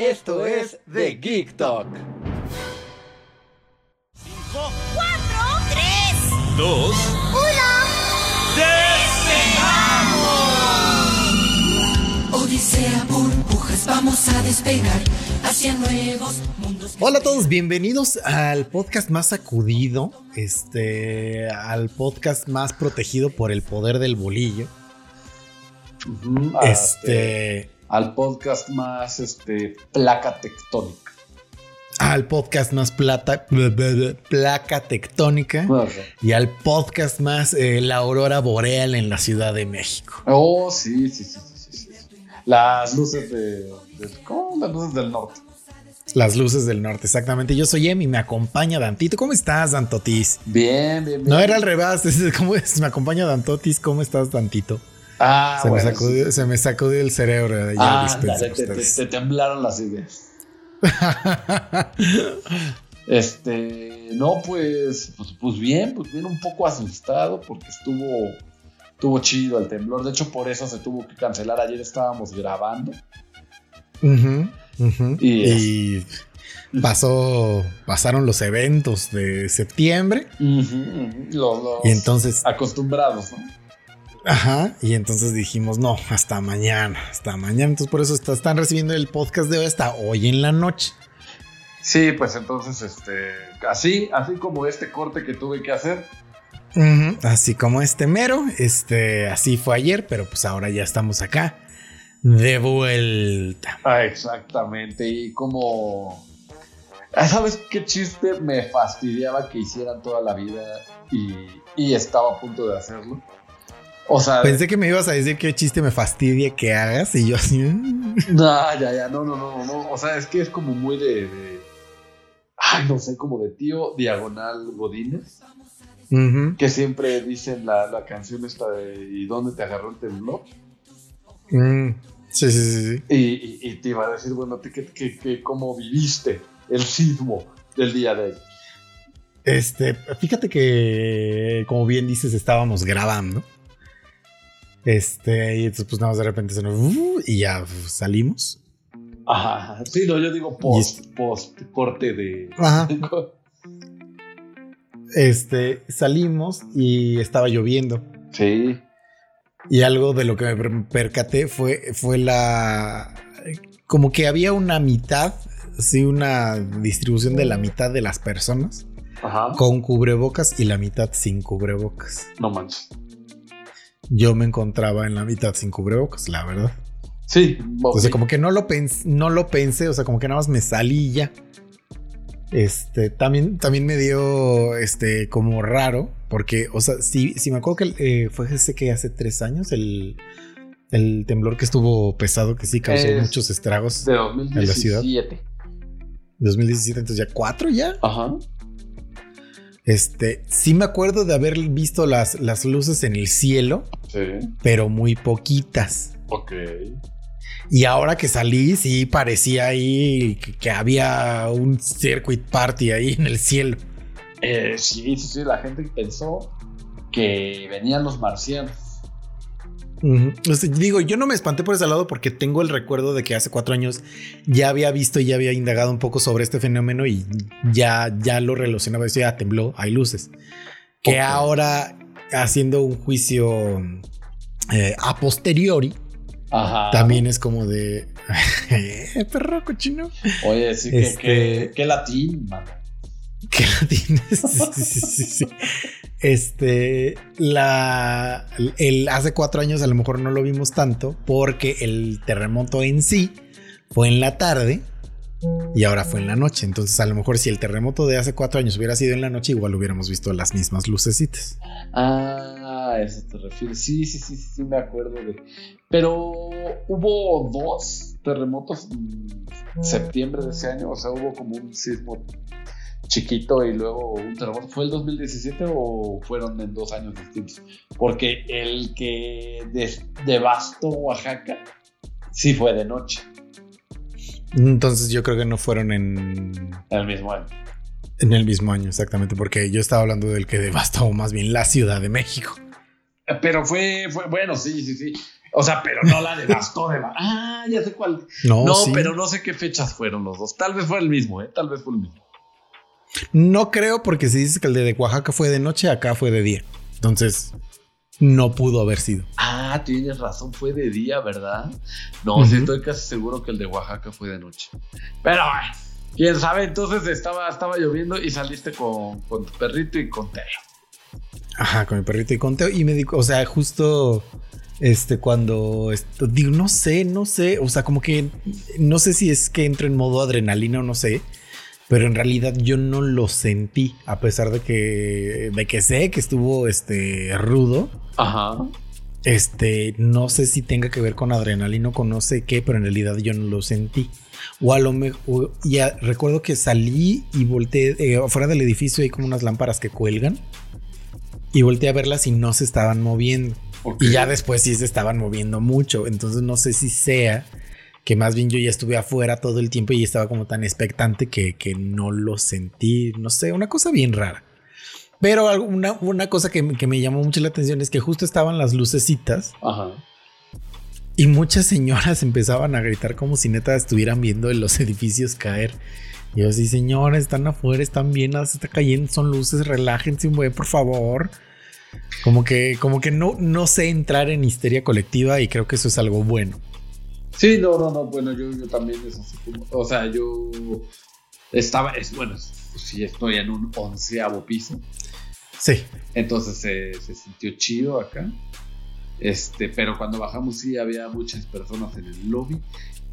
Esto es The Geek Talk. 5, 4, 3, 2, 1. Odisea, burbujas, vamos a despegar hacia nuevos mundos. Hola a todos, bienvenidos al podcast más sacudido, este, al podcast más protegido por el poder del bolillo. Ujú, Este, este, al podcast más este, placa tectónica. al podcast más plata, placa tectónica y al podcast más eh, la aurora boreal en la Ciudad de México. Oh, sí, sí, sí, sí, sí, sí. Las luces de, de- ¿Cómo? Las luces del norte. Las luces del norte, exactamente. Yo soy Em y me acompaña Dantito. ¿Cómo estás, Dantotis? Bien, bien, bien. No era al revés, es- ¿cómo es? Me acompaña Dantotis. ¿Cómo estás, Dantito? Ah, se, bueno, me sacudió, sí. se me sacudió el cerebro. Ya Ah, dale, te, te- ustedes. te temblaron las ideas. Este, no, pues, pues, pues bien, pues bien, un poco asustado porque estuvo, estuvo chido el temblor. De hecho, por eso se tuvo que cancelar. Ayer estábamos grabando. Y Y pasó, pasaron los eventos de septiembre. Los Y entonces, acostumbrados, ¿no? Ajá, y entonces dijimos, no, hasta mañana, hasta mañana. Entonces por eso está- están recibiendo el podcast de hoy hasta hoy en la noche. Sí, pues entonces, este, así, así como este corte que tuve que hacer. Así como este mero, este, así fue ayer, pero pues ahora ya estamos acá de vuelta. Ah, exactamente. Y como, Ah, ¿sabes qué chiste me fastidiaba que hicieran toda la vida y, y estaba a punto de hacerlo? O sea, Pensé que me ibas a decir qué chiste me fastidia que hagas y yo así. mm. no, ya, ya, no, no, no, no. O sea, es que es como muy de, de- ay, no sé, como de tío diagonal Godínez. Que siempre dicen la, la canción esta de ¿Y dónde te agarró el temblor? mm. Sí, sí, sí, sí. Y, y- y te iba a decir, bueno, ¿te- que, que, que cómo viviste el sismo del día de hoy? Este, fíjate que, como bien dices, estábamos grabando. Este, y entonces, pues nada más de repente se nos. uh, y ya pues, salimos. Ajá, sí, no, yo digo post, post, corte de... Ajá. Este, salimos y estaba lloviendo. Sí, Y algo de lo que me per- percaté fue, fue la. Como que había una mitad, sí, una distribución de la mitad de las personas ajá, con cubrebocas y la mitad sin cubrebocas. no manches. Yo me encontraba en la mitad sin cubrebocas, la verdad. Sí, Entonces, como que no lo, pens- no lo pensé, o sea, como que nada más me salí y ya. Este, también, también me dio, este, como raro, porque, o sea, si, si me acuerdo que eh, fue ese que hace tres años, el, el temblor que estuvo pesado, que sí causó Es muchos estragos. de en la ciudad. 2017. 2017, entonces ya cuatro ya. Ajá. Este, sí me acuerdo de haber visto las, las luces en el cielo, Sí, pero muy poquitas. ok. Y ahora que salí, sí parecía ahí que, que había un circuit party ahí en el cielo. Eh, sí, sí, sí, la gente pensó que venían los marcianos. O sea, digo, yo no me espanté por ese lado porque tengo el recuerdo de que hace cuatro años ya había visto y ya había indagado un poco sobre este fenómeno y ya, ya lo relacionaba. Decía, ah, tembló, hay luces. Que ahora, haciendo un juicio eh, a posteriori, Ajá. también es como de. "Eh, perro cochino. Oye, sí, que, Este- que, que latín, mano. que la tienes. Sí, sí, sí, sí. Este, la, el hace cuatro años a lo mejor no lo vimos tanto porque el terremoto en sí fue en la tarde y ahora fue en la noche. Entonces, a lo mejor si el terremoto de hace cuatro años hubiera sido en la noche, igual hubiéramos visto las mismas lucecitas. Ah, eso te refieres. Sí, sí, sí, sí, sí, me acuerdo de. Pero hubo dos terremotos en septiembre de ese año, o sea, hubo como un sismo chiquito y luego un terremoto. ¿Fue el 2017 o fueron en dos años distintos? Porque el que devastó Oaxaca sí fue de noche. Entonces yo creo que no fueron en... El mismo año. En el mismo año, exactamente, porque yo estaba hablando del que devastó más bien la Ciudad de México. Pero fue, fue bueno, sí, sí, sí. O sea, pero no la devastó de... Ah, ya sé cuál. No, no pero no sé qué fechas fueron los dos. Tal vez fue el mismo, ¿eh? Tal vez fue el mismo. No creo porque si dices que el de Oaxaca fue de noche, acá fue de día. Entonces, no pudo haber sido. Ah, tienes razón, fue de día, ¿verdad? No, estoy casi seguro que el de Oaxaca fue de noche. Pero, quién sabe, entonces estaba, estaba lloviendo y saliste con, tu perrito y con Teo. Ajá, con mi perrito y con Teo. Y me dijo, o sea, justo este, cuando digo, no sé, no sé, o sea, como que no sé si es que entro en modo adrenalina o no sé, pero en realidad yo no lo sentí, a pesar de que, de que sé que estuvo este, rudo. Ajá. Este, no sé si tenga que ver con adrenalina o con no sé qué, pero en realidad yo no lo sentí. O a lo mejor, ya recuerdo que salí y volteé, eh, fuera del edificio hay como unas lámparas que cuelgan. Y volteé a verlas y no se estaban moviendo. Y ya después sí se estaban moviendo mucho. Entonces no sé si sea que más bien yo ya estuve afuera todo el tiempo y estaba como tan expectante que, no lo sentí, no sé, una cosa bien rara. Pero una, una cosa que, me llamó mucho la atención es que justo estaban las lucecitas. Ajá. Y muchas señoras empezaban a gritar como si neta estuvieran viendo los edificios caer. Y yo así, señores, están afuera, están bien, se está cayendo, son luces, relájense, por favor. Como que, como que no, no sé entrar en histeria colectiva y creo que eso es algo bueno. Sí, no, no, no, bueno, yo, yo también es así como, o sea, yo estaba, es bueno, sí estoy en un onceavo piso. Sí. Entonces se, se sintió chido acá. Este, pero cuando bajamos sí había muchas personas en el lobby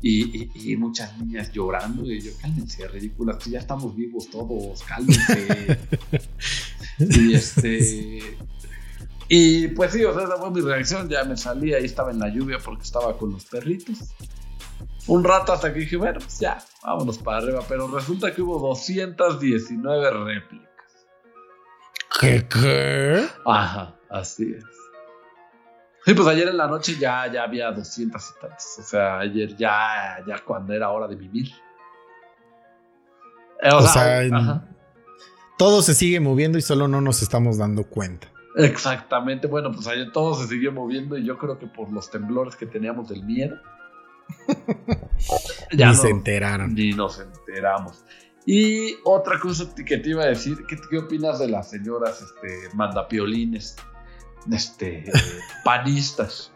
y, y, muchas niñas llorando. Y yo, cálmense, ridículas, ya estamos vivos todos, cálmense. y este. Y pues sí, o sea, esa fue mi reacción. Ya me salí, ahí estaba en la lluvia porque estaba con los perritos. Un rato hasta que dije, bueno, pues ya, vámonos para arriba. Pero resulta que hubo 219 réplicas. ¿Qué? ¿Qué? Ajá, así es. Sí, pues ayer en la noche ya, ya había 200 y tantos. O sea, ayer ya, ya cuando era hora de vivir. Eh, o, sea, todo se sigue moviendo y solo no nos estamos dando cuenta. Exactamente, bueno, pues ayer todo se siguió moviendo y yo creo que por los temblores que teníamos del miedo. ya ni se enteraron. Ni nos enteramos. Y otra cosa que te iba a decir, ¿qué, qué opinas de las señoras este, mandapiolines, este, panistas?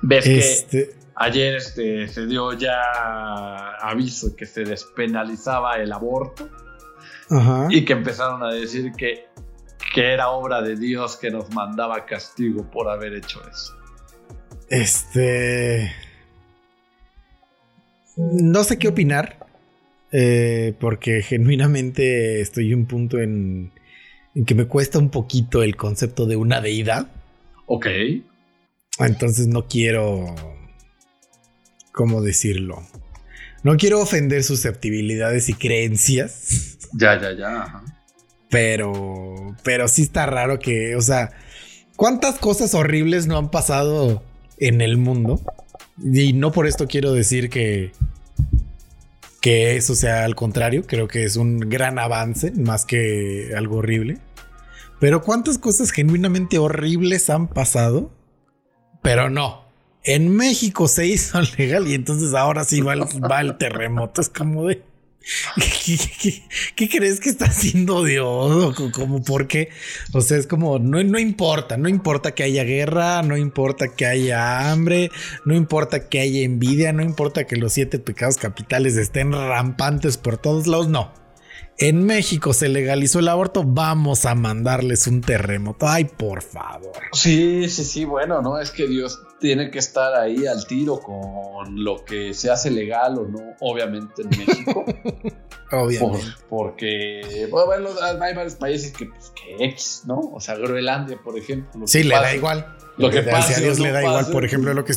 ¿Ves que este ayer este, se dio ya aviso que se despenalizaba el aborto? Y que empezaron a decir que que era obra de Dios que nos mandaba castigo por haber hecho eso. Este... No sé qué opinar, eh, porque genuinamente estoy en un punto en, en que me cuesta un poquito el concepto de una deidad. Ok. Entonces no quiero... ¿Cómo decirlo? No quiero ofender susceptibilidades y creencias. Ya, ya, ya. Pero, pero sí está raro que, o sea, ¿cuántas cosas horribles no han pasado en el mundo? Y no por esto quiero decir que, que eso sea al contrario, creo que es un gran avance más que algo horrible. Pero ¿cuántas cosas genuinamente horribles han pasado? Pero no. En México se hizo legal y entonces ahora sí va va el terremoto. Es como de... ¿Qué, crees que está haciendo Dios? como por qué? O sea, es como, no, no importa, no importa que haya guerra, no importa que haya hambre, no importa que haya envidia, no importa que los siete pecados capitales estén rampantes por todos lados, no. En México se legalizó el aborto, vamos a mandarles un terremoto. Ay, por favor. Sí, sí, sí, bueno, no, es que Dios tiene que estar ahí al tiro con lo que se hace legal o no, obviamente en México. Obviamente. porque bueno, hay varios países que, pues, que X, ¿no? O sea, Groenlandia, por ejemplo. Sí, le da igual. Lo que pase. a Dios le da igual. Por ejemplo, lo que,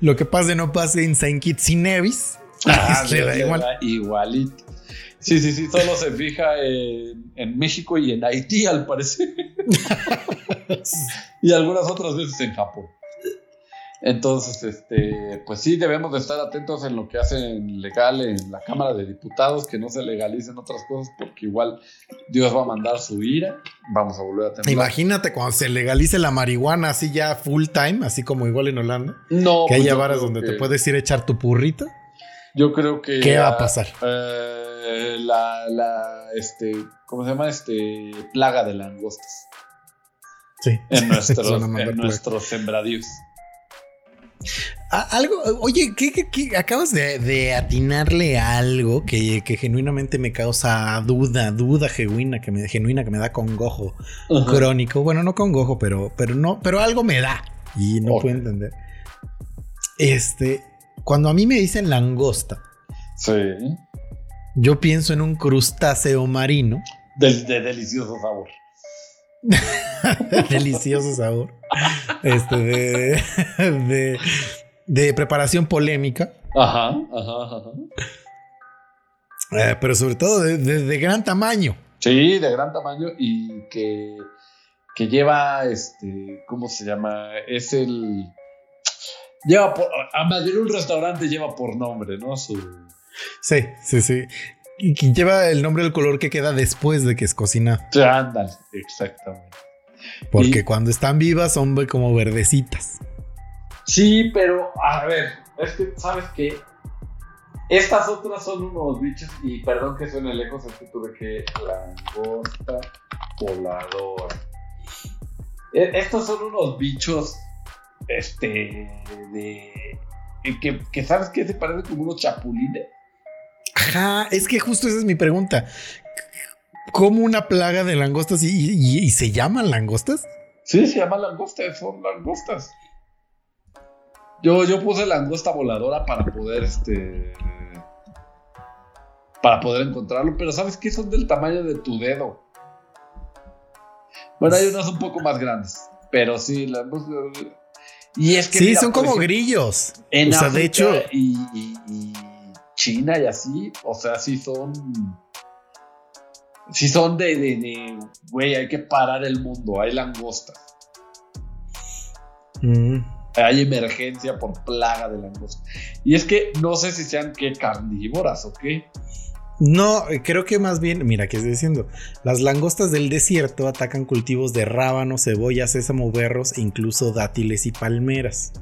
lo que pase no pase en Saint Kitts y Nevis. Ah, le da igual. igualito. Sí, sí, sí, solo se fija en, en México y en Haití, al parecer. y algunas otras veces en Japón. Entonces, este, pues sí, debemos de estar atentos en lo que hacen legal en la Cámara de Diputados, que no se legalicen otras cosas, porque igual Dios va a mandar su ira. Vamos a volver a temblar. Imagínate cuando se legalice la marihuana así ya full time, así como igual en Holanda. No, Que pues haya yo varas donde que- te puedes ir a echar tu purrito. Yo creo que. ¿Qué va a pasar? eh, la, la, este, ¿cómo se llama? Este, plaga de langostas. Sí. En nuestros, en nuestros sembradíos. Ah, algo, oye, ¿qué, qué- qué? acabas de, de atinarle a algo que, que genuinamente me causa duda, duda genuina que me, genuina que me da congojo crónico. Bueno, no congojo, pero, pero no, pero algo me da y no Ok. puedo entender. Este, cuando a mí me dicen langosta, Sí. yo pienso en un crustáceo marino, de delicioso sabor. delicioso sabor, este, de, de, de preparación polémica. Ajá, ajá, ajá. Eh, pero sobre todo de, de- de gran tamaño. Sí, de gran tamaño y que, que lleva, este, ¿cómo se llama? Es el... Lleva por... A Madrid un restaurante lleva por nombre, ¿no? Su... Sí, sí, sí. Y lleva el nombre del color que queda después de que es cocinado. Ándale, exactamente. Porque Y- cuando están vivas son como verdecitas. Sí, pero a ver, es que, ¿sabes qué? Estas otras son unos bichos, y perdón que suene lejos, es que tuve que langosta voladora. E- Estos son unos bichos, este, de... Que, que ¿sabes qué? Se parecen como unos chapulines. Ajá, es que justo esa es mi pregunta. ¿Cómo una plaga de langostas y, y- y se llaman langostas? Sí, se llama langostas, son langostas. Yo, yo puse langosta voladora para poder, este. Para poder encontrarlo, pero ¿sabes qué? Son del tamaño de tu dedo. Bueno, hay unas un poco más grandes, pero sí, langostas. Y es que. sí, mira, son como ejemplo, grillos. En o sea, África de hecho, Y, y- y China y así, o sea, sí son. Sí son de, güey, hay que parar el mundo, hay langostas. mm, Hay emergencia por plaga de langosta. Y es que no sé si sean que carnívoras o qué. No, creo que más bien, mira, ¿qué estoy diciendo? Las langostas del desierto atacan cultivos de rábanos, cebollas, sésamo, berros e incluso dátiles y palmeras.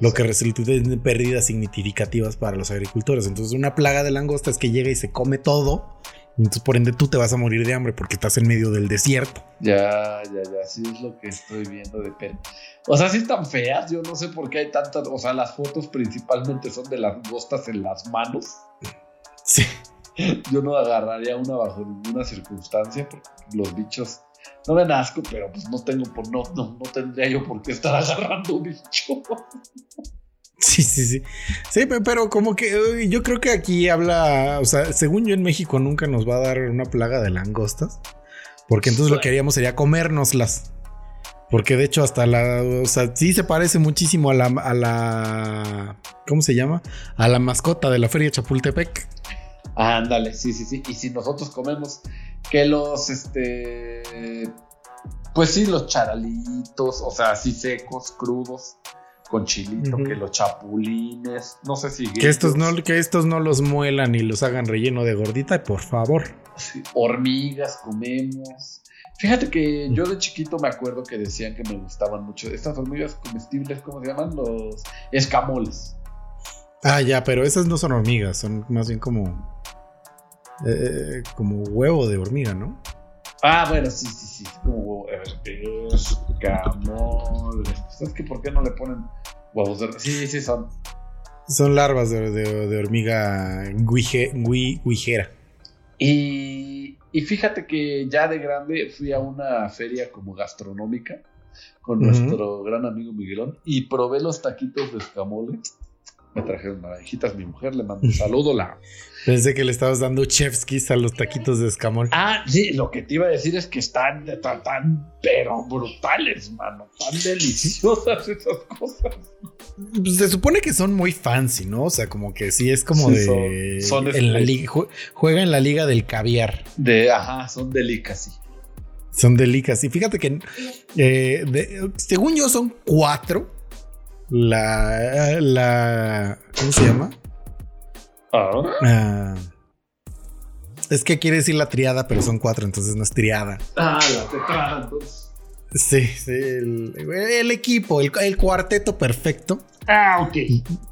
Lo que resulta en pérdidas significativas para los agricultores. Entonces, una plaga de langosta es que llega y se come todo. y Entonces, por ende, tú te vas a morir de hambre porque estás en medio del desierto. Ya, ya, ya, sí es lo que estoy viendo de pena. O sea, sí están feas, yo no sé por qué hay tantas, o sea, las fotos principalmente son de langostas en las manos. Sí. Yo no agarraría una bajo ninguna circunstancia porque los bichos no me asco, pero pues no tengo por no, no, no tendría yo por qué estar agarrando un bicho. Sí, sí, sí. Sí, pe- pero como que yo creo que aquí habla, o sea, según yo en México nunca nos va a dar una plaga de langostas. Porque entonces lo que haríamos sería comérnoslas. Porque de hecho hasta la, o sea, sí se parece muchísimo a la, a la, ¿cómo se llama? A la mascota de la feria Chapultepec. Ándale, sí, sí, sí. Y si nosotros comemos que los, este, pues sí, los charalitos, o sea, así secos, crudos, con chilito, que los chapulines, no sé si... Que estos no, que estos no los muelan y los hagan relleno de gordita, por favor. sí, hormigas comemos. Fíjate que yo de chiquito me acuerdo que decían que me gustaban mucho estas hormigas comestibles, ¿cómo se llaman? Los escamoles. Ah, ya, pero esas no son hormigas, son más bien como, eh, como huevo de hormiga, ¿no? Ah, bueno, sí, sí, sí. Como eh, escamoles. ¿Sabes que por qué no le ponen huevos de... Sí, sí, son. Son larvas de, de- de hormiga guije- gui- guijera. Y, y fíjate que ya de grande fui a una feria como gastronómica con nuestro gran amigo Miguelón y probé los taquitos de escamole. Me trajeron naranjitas, mi mujer le mandó un saludo. La... Pensé que le estabas dando chefskis a los taquitos de escamol. Ah, sí, lo que te iba a decir es que están tan, tan pero brutales, mano. Tan deliciosas esas cosas. Pues se supone que son muy fancy, ¿no? O sea, como que sí es como Sí, de. son- son en la liga, jue- juega en la liga del caviar. De, ajá, son delicas, sí. Son delicas. Y fíjate que, eh, de- según yo, son cuatro. La, la, ¿cómo se llama? Ah, es que quiere decir la triada, pero son cuatro, entonces no es triada. Ah, la tetrada, entonces. Sí, sí, el, el equipo, el, el cuarteto perfecto Ah, ok.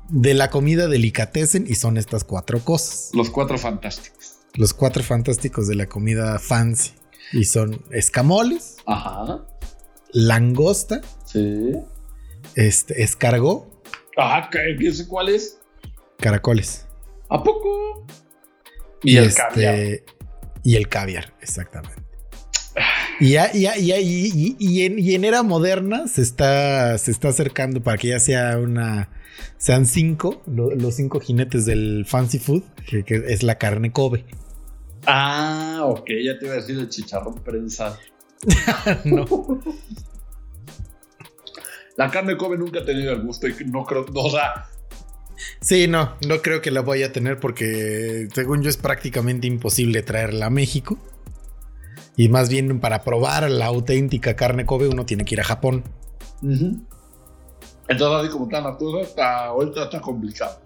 de la comida delicatessen y son estas cuatro cosas. Los cuatro fantásticos. Los cuatro fantásticos de la comida fancy. Y son escamoles, Ajá. langosta, Sí. este, escargot, Ajá, ¿qué, qué sé cuál es? caracoles. ¿A poco? Y, el este, caviar. Y el caviar, exactamente. Y, ya, ya- ya- y, y- y en, y en era moderna se está, se está acercando para que ya sea una. Sean cinco, lo- los cinco jinetes del fancy food, que, que es la carne Kobe. Ah, ok, ya te iba a decir el chicharrón prensado. no. La carne Kobe nunca ha tenido el gusto y no creo, no, o sea, Sí, no, no creo que la vaya a tener porque según yo es prácticamente imposible traerla a México. Y más bien para probar la auténtica carne Kobe uno tiene que ir a Japón. entonces así como está la cosa, está, ahorita está complicado.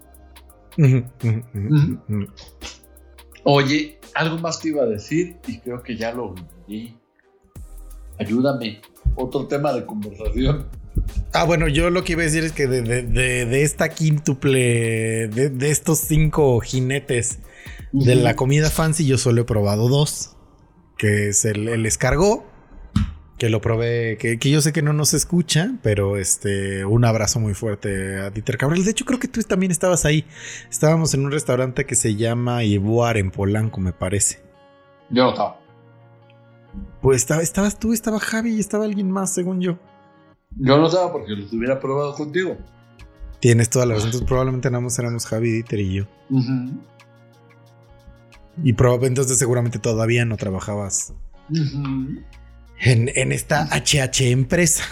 Oye, algo más te iba a decir y creo que ya lo olvidé. Ayúdame. Otro tema de conversación. Ah, bueno, yo lo que iba a decir es que de, de- de- de esta quíntuple, de, de estos cinco jinetes de la comida fancy, yo solo he probado dos. Que es el, el escargot, que lo probé, que, que yo sé que no nos escucha, pero este, un abrazo muy fuerte a Dieter Cabral. De hecho, creo que tú también estabas ahí. Estábamos en un restaurante que se llama Ibuar en Polanco, me parece. Yo no estaba. Pues estaba, estabas tú, estaba Javi y estaba alguien más, según yo. Yo no estaba porque los hubiera probado contigo. Tienes toda la razón. Entonces, probablemente nada más éramos Javi, Dieter y yo. Y probablemente entonces seguramente todavía no trabajabas en, en esta HH empresa.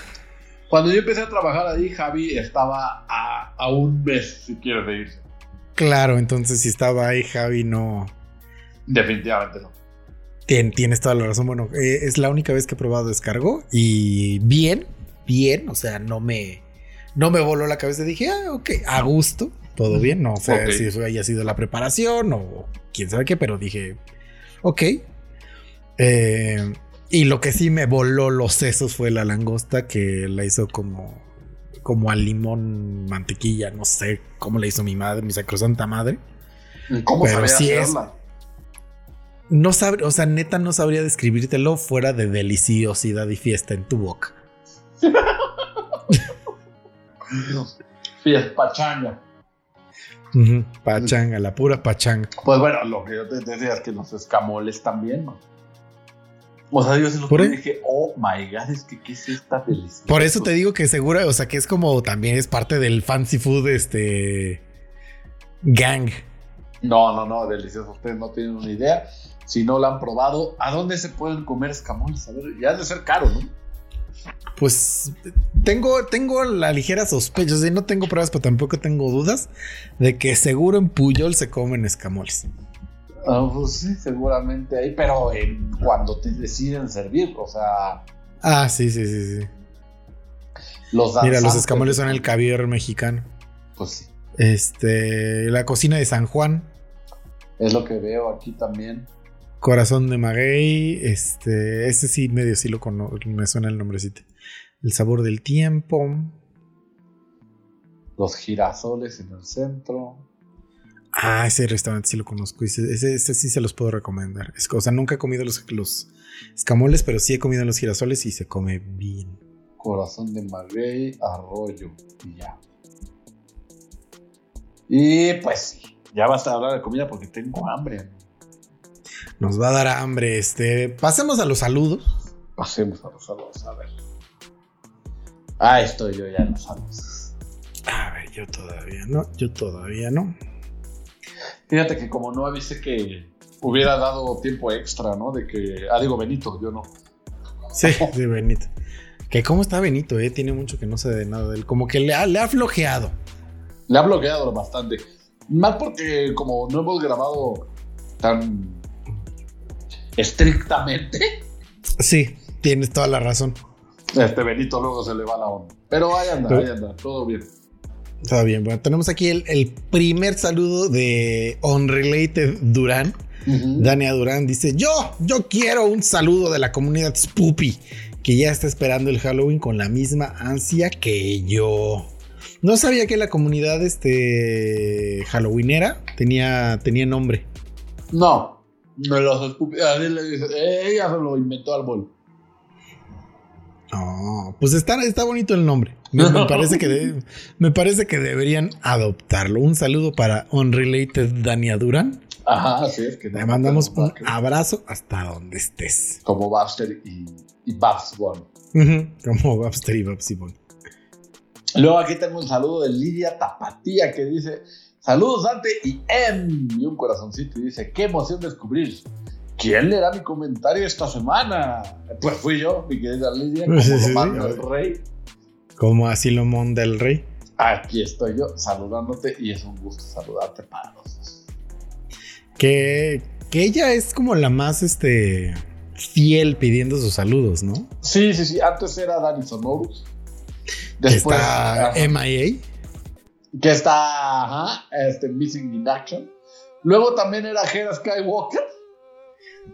Cuando yo empecé a trabajar ahí, Javi estaba a, a un mes, si quieres de irse. Claro, entonces si estaba ahí Javi, no. Definitivamente no. Tien- tienes toda la razón. Bueno, eh, es la única vez que he probado descargo y bien, bien. O sea, no me, no me voló la cabeza. Dije, ah, ok, a gusto, todo bien. No sé si eso haya sido la preparación o quién sabe qué, pero dije, ok. Eh, y lo que sí me voló los sesos fue la langosta que la hizo como, como al limón, mantequilla. No sé cómo la hizo mi madre, mi sacrosanta madre. ¿Cómo Pero sabía sí es- hacerla? No sabe, o sea, neta no sabría describírtelo fuera de deliciosidad y fiesta en tu boca. Fies pachanga. Pachanga, la pura pachanga. Pues bueno, lo que yo te decía es que los escamoles también, ¿no? O sea, yo se los dije, oh my god, es que qué es esta deliciosa. Por eso te digo que segura, o sea, que es como también es parte del fancy food, este gang. No, no, no, delicioso. Ustedes no tienen una idea. Si no lo han probado, ¿a dónde se pueden comer escamoles? A ver, ya ha de ser caro, ¿no? Pues tengo, tengo la ligera sospecha, o sea, no tengo pruebas, pero tampoco tengo dudas de que seguro en Puyol se comen escamoles. Ah, pues sí, seguramente ahí, pero en- cuando te deciden servir, o sea, Ah, sí, sí, sí, sí. los Mira, los escamoles son el caviar mexicano. Pues sí, Este, la cocina de San Juan, es lo que veo aquí también. Corazón de Maguey, este, ese sí medio sí lo conozco, me suena el nombrecito. El sabor del tiempo. Los girasoles en el centro. Ah, ese restaurante sí lo conozco. Ese, ese- ese sí se los puedo recomendar. Es, o sea, nunca he comido los, los escamoles, pero sí he comido los girasoles y se come bien. Corazón de maguey, arroyo y ya. Y pues sí, ya basta de hablar de comida porque tengo hambre. Nos va a dar hambre. Este, pasemos a los saludos. Pasemos a los saludos, a ver. Ah, estoy yo ya no sabes. A ver, yo todavía no, yo todavía no. Fíjate que como no avise que hubiera dado tiempo extra, ¿no? De que. Ah, digo Benito, yo no. Sí, sí, Benito. Que cómo está Benito, eh. Tiene mucho que no sé de nada de él. Como que le ha, le ha flojeado. Le ha bloqueado bastante. Más porque como no hemos grabado tan estrictamente, Sí, tienes toda la razón. este Benito luego se le va la onda. Pero ahí anda, ahí anda, todo bien. Está bien. Bueno, tenemos aquí el, el primer saludo de Unrelated Durán. Dania Durán dice: Yo, yo quiero un saludo de la comunidad Spoopy, que ya está esperando el Halloween con la misma ansia que yo. No sabía que la comunidad este, Halloweenera tenía, tenía nombre. No, no los escupi- así le dice, "Eh, ella se lo inventó al bol. Oh, pues está, está bonito el nombre. Me, me parece que de- me parece que deberían adoptarlo. Un saludo para Unrelated Dania Durán. Ajá, así es que Te no, mandamos un abrazo hasta donde estés. Como Baxter y, y Como Babster y Babsy Bon. Luego aquí tengo un saludo de Lidia Tapatía que dice: Saludos Dante y M. Y un corazoncito y dice: Qué emoción descubrir. ¿Quién leerá mi comentario esta semana? Pues fui yo, mi querida Lidia, como Sí, sí, sí. rey. Como así lo monda el rey. Aquí estoy yo saludándote y es un gusto saludarte para los dos. Que, que ella es como la más este, fiel pidiendo sus saludos, ¿no? Sí, sí, sí. Antes era Dani Sonorus. Después. Está MIA. Que está ajá, este, Missing in Action. Luego también era Hera Skywalker.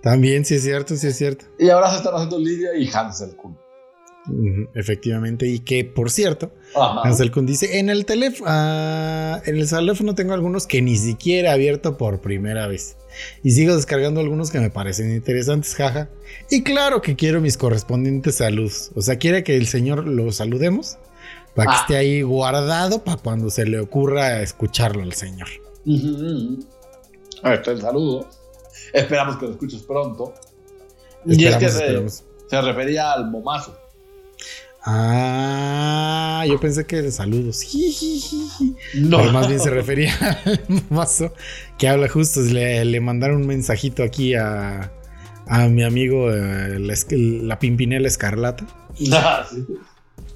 También, sí es cierto, sí es cierto. Y ahora se están haciendo Lidia y Hansel Kun. Efectivamente. Y que, por cierto, Ajá. Ansel Kun dice: En el teléfono, en el teléfono tengo algunos que ni siquiera he abierto por primera vez. Y sigo descargando algunos que me parecen interesantes, jaja. Y claro que quiero mis correspondientes saludos. O sea, quiere que el señor lo saludemos para que Ah. esté ahí guardado para cuando se le ocurra escucharlo al señor. Ujú, ujú. Ahí está el saludo. Esperamos que lo escuches pronto. y es que se, refería al momazo. Ah, yo pensé que de saludos. No. Pero más bien se refería al mazo que habla justo. Le, le mandaron un mensajito aquí a, a mi amigo eh, la, la Pimpinela Escarlata. Ah, sí.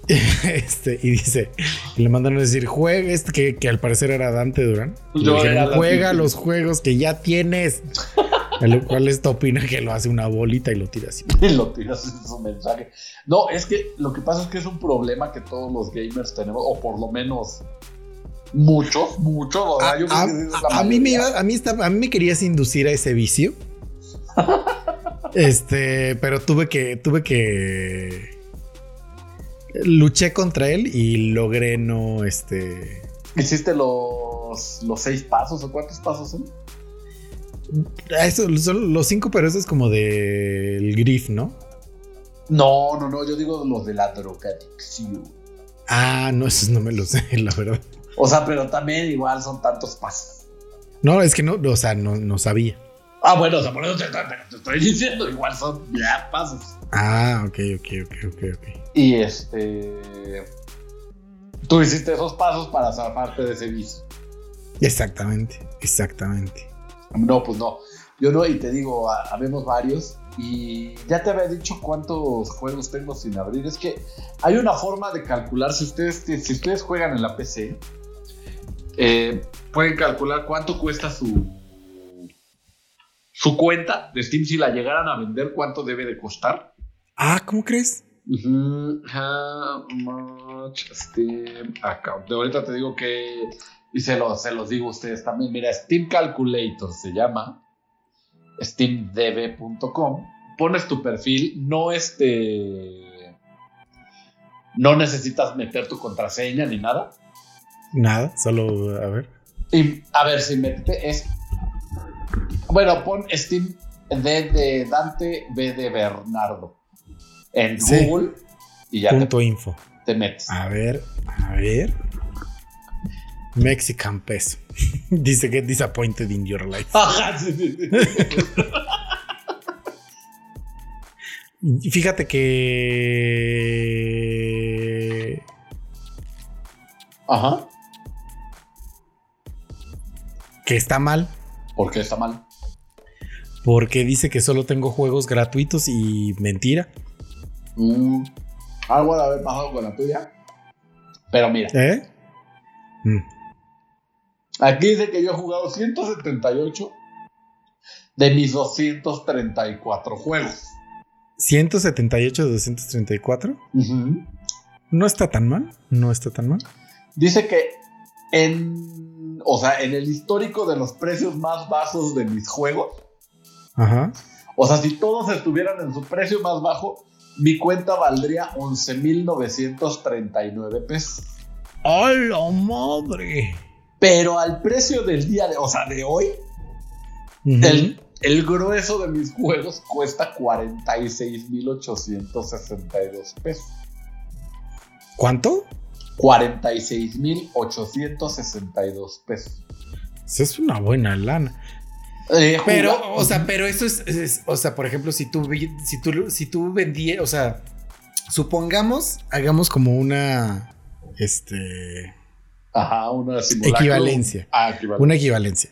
Este, y dice, y le mandaron a decir, juega, este, que, que al parecer era Dante Durán. Yo era la juega Pimpinela". los juegos que ya tienes. A lo cual esta opina que lo hace una bolita y lo tira así. Y lo tiras en su mensaje. No, es que lo que pasa es que es un problema que todos los gamers tenemos, o por lo menos muchos, muchos. A, yo mí me iba, a mí está- a mí me querías inducir a ese vicio. este, pero tuve que, tuve que luché contra él y logré no, este, ¿Hiciste los, los seis pasos o cuántos pasos son? eso son los cinco, pero eso es como del grif, ¿no? No, no, no, yo digo los de la drogadicción. Ah, no, esos no me los sé, la verdad. O sea, pero también igual son tantos pasos. No, es que no, o sea, no, no sabía. Ah, bueno, o sea, por eso te, te estoy diciendo, igual son ya pasos. Ah, ok, ok, ok, ok, ok. Y este. Tú hiciste esos pasos para zafarte de ese vicio. Exactamente, exactamente. No, pues no. Yo no, y te digo, ha- habemos varios. Y ya te había dicho cuántos juegos tengo sin abrir. Es que hay una forma de calcular. Si ustedes, si ustedes juegan en la PC, eh, pueden calcular cuánto cuesta su, su cuenta de Steam. Si la llegaran a vender, cuánto debe de costar. Ah, ¿cómo crees? How much Steam account. De ahorita te digo que. Y se los, se los digo a ustedes también. Mira, Steam Calculator se llama. SteamDB.com. Pones tu perfil. No este. No necesitas meter tu contraseña ni nada. Nada, solo a ver. Y a ver si métete. Es. Bueno, pon Steam D de Dante, B de Bernardo. En Sí. Google. Y ya te, Punto info. te metes. A ver, a ver. Mexican peso. Dice que disappointed in your life. Ajá, sí, sí, sí. Y Fíjate que Ajá. Que está mal. ¿Por qué está mal? Porque dice que solo tengo juegos gratuitos y mentira. Mm, algo de haber pasado con la tuya. Pero mira, ¿Eh? Mm. aquí dice que yo he jugado 178 de mis 234 juegos. 178 de 234. Ujú. No está tan mal. No está tan mal. Dice que en, o sea, en el histórico de los precios más bajos de mis juegos, Ajá. o sea, si todos estuvieran en su precio más bajo, mi cuenta valdría 11.939 pesos. ¡A la madre! Pero al precio del día de, o sea, de hoy, el, el grueso de mis juegos cuesta 46.862 pesos. ¿Cuánto? 46.862 pesos. Eso es una buena lana. Eh, Pero, o sea, pero eso es, es- o sea, por ejemplo, si tú, si tú, si tú vendías, o sea, supongamos, hagamos como una, este, Ajá, una. Equivalencia. Ah, equivalencia. una equivalencia.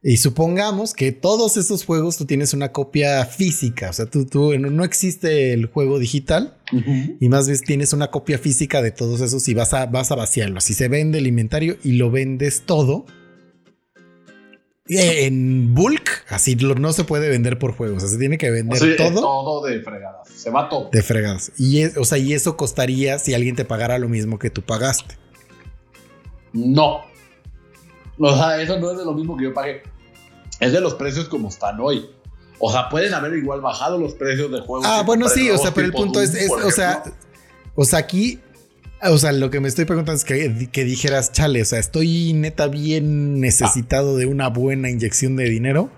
Y supongamos que todos esos juegos tú tienes una copia física, o sea, tú, tú no no existe el juego digital Ujú. y más bien tienes una copia física de todos esos y vas a, vas a vaciarlo. Así se vende el inventario y lo vendes todo en bulk, así no se puede vender por juegos, o sea, se tiene que O vender sea, todo. todo de fregadas. Se va todo. De fregadas. Y, es- o sea, y eso costaría si alguien te pagara lo mismo que tú pagaste. No. O sea, eso no es de lo mismo que yo pagué. Es de los precios como están hoy. O sea, pueden haber igual bajado los precios de juegos. Ah, bueno, sí, o sea, pero el punto es, Doom, es, o sea, o sea, aquí, o sea, lo que me estoy preguntando es que, que dijeras, chale, o sea, estoy neta bien necesitado de una buena inyección de dinero,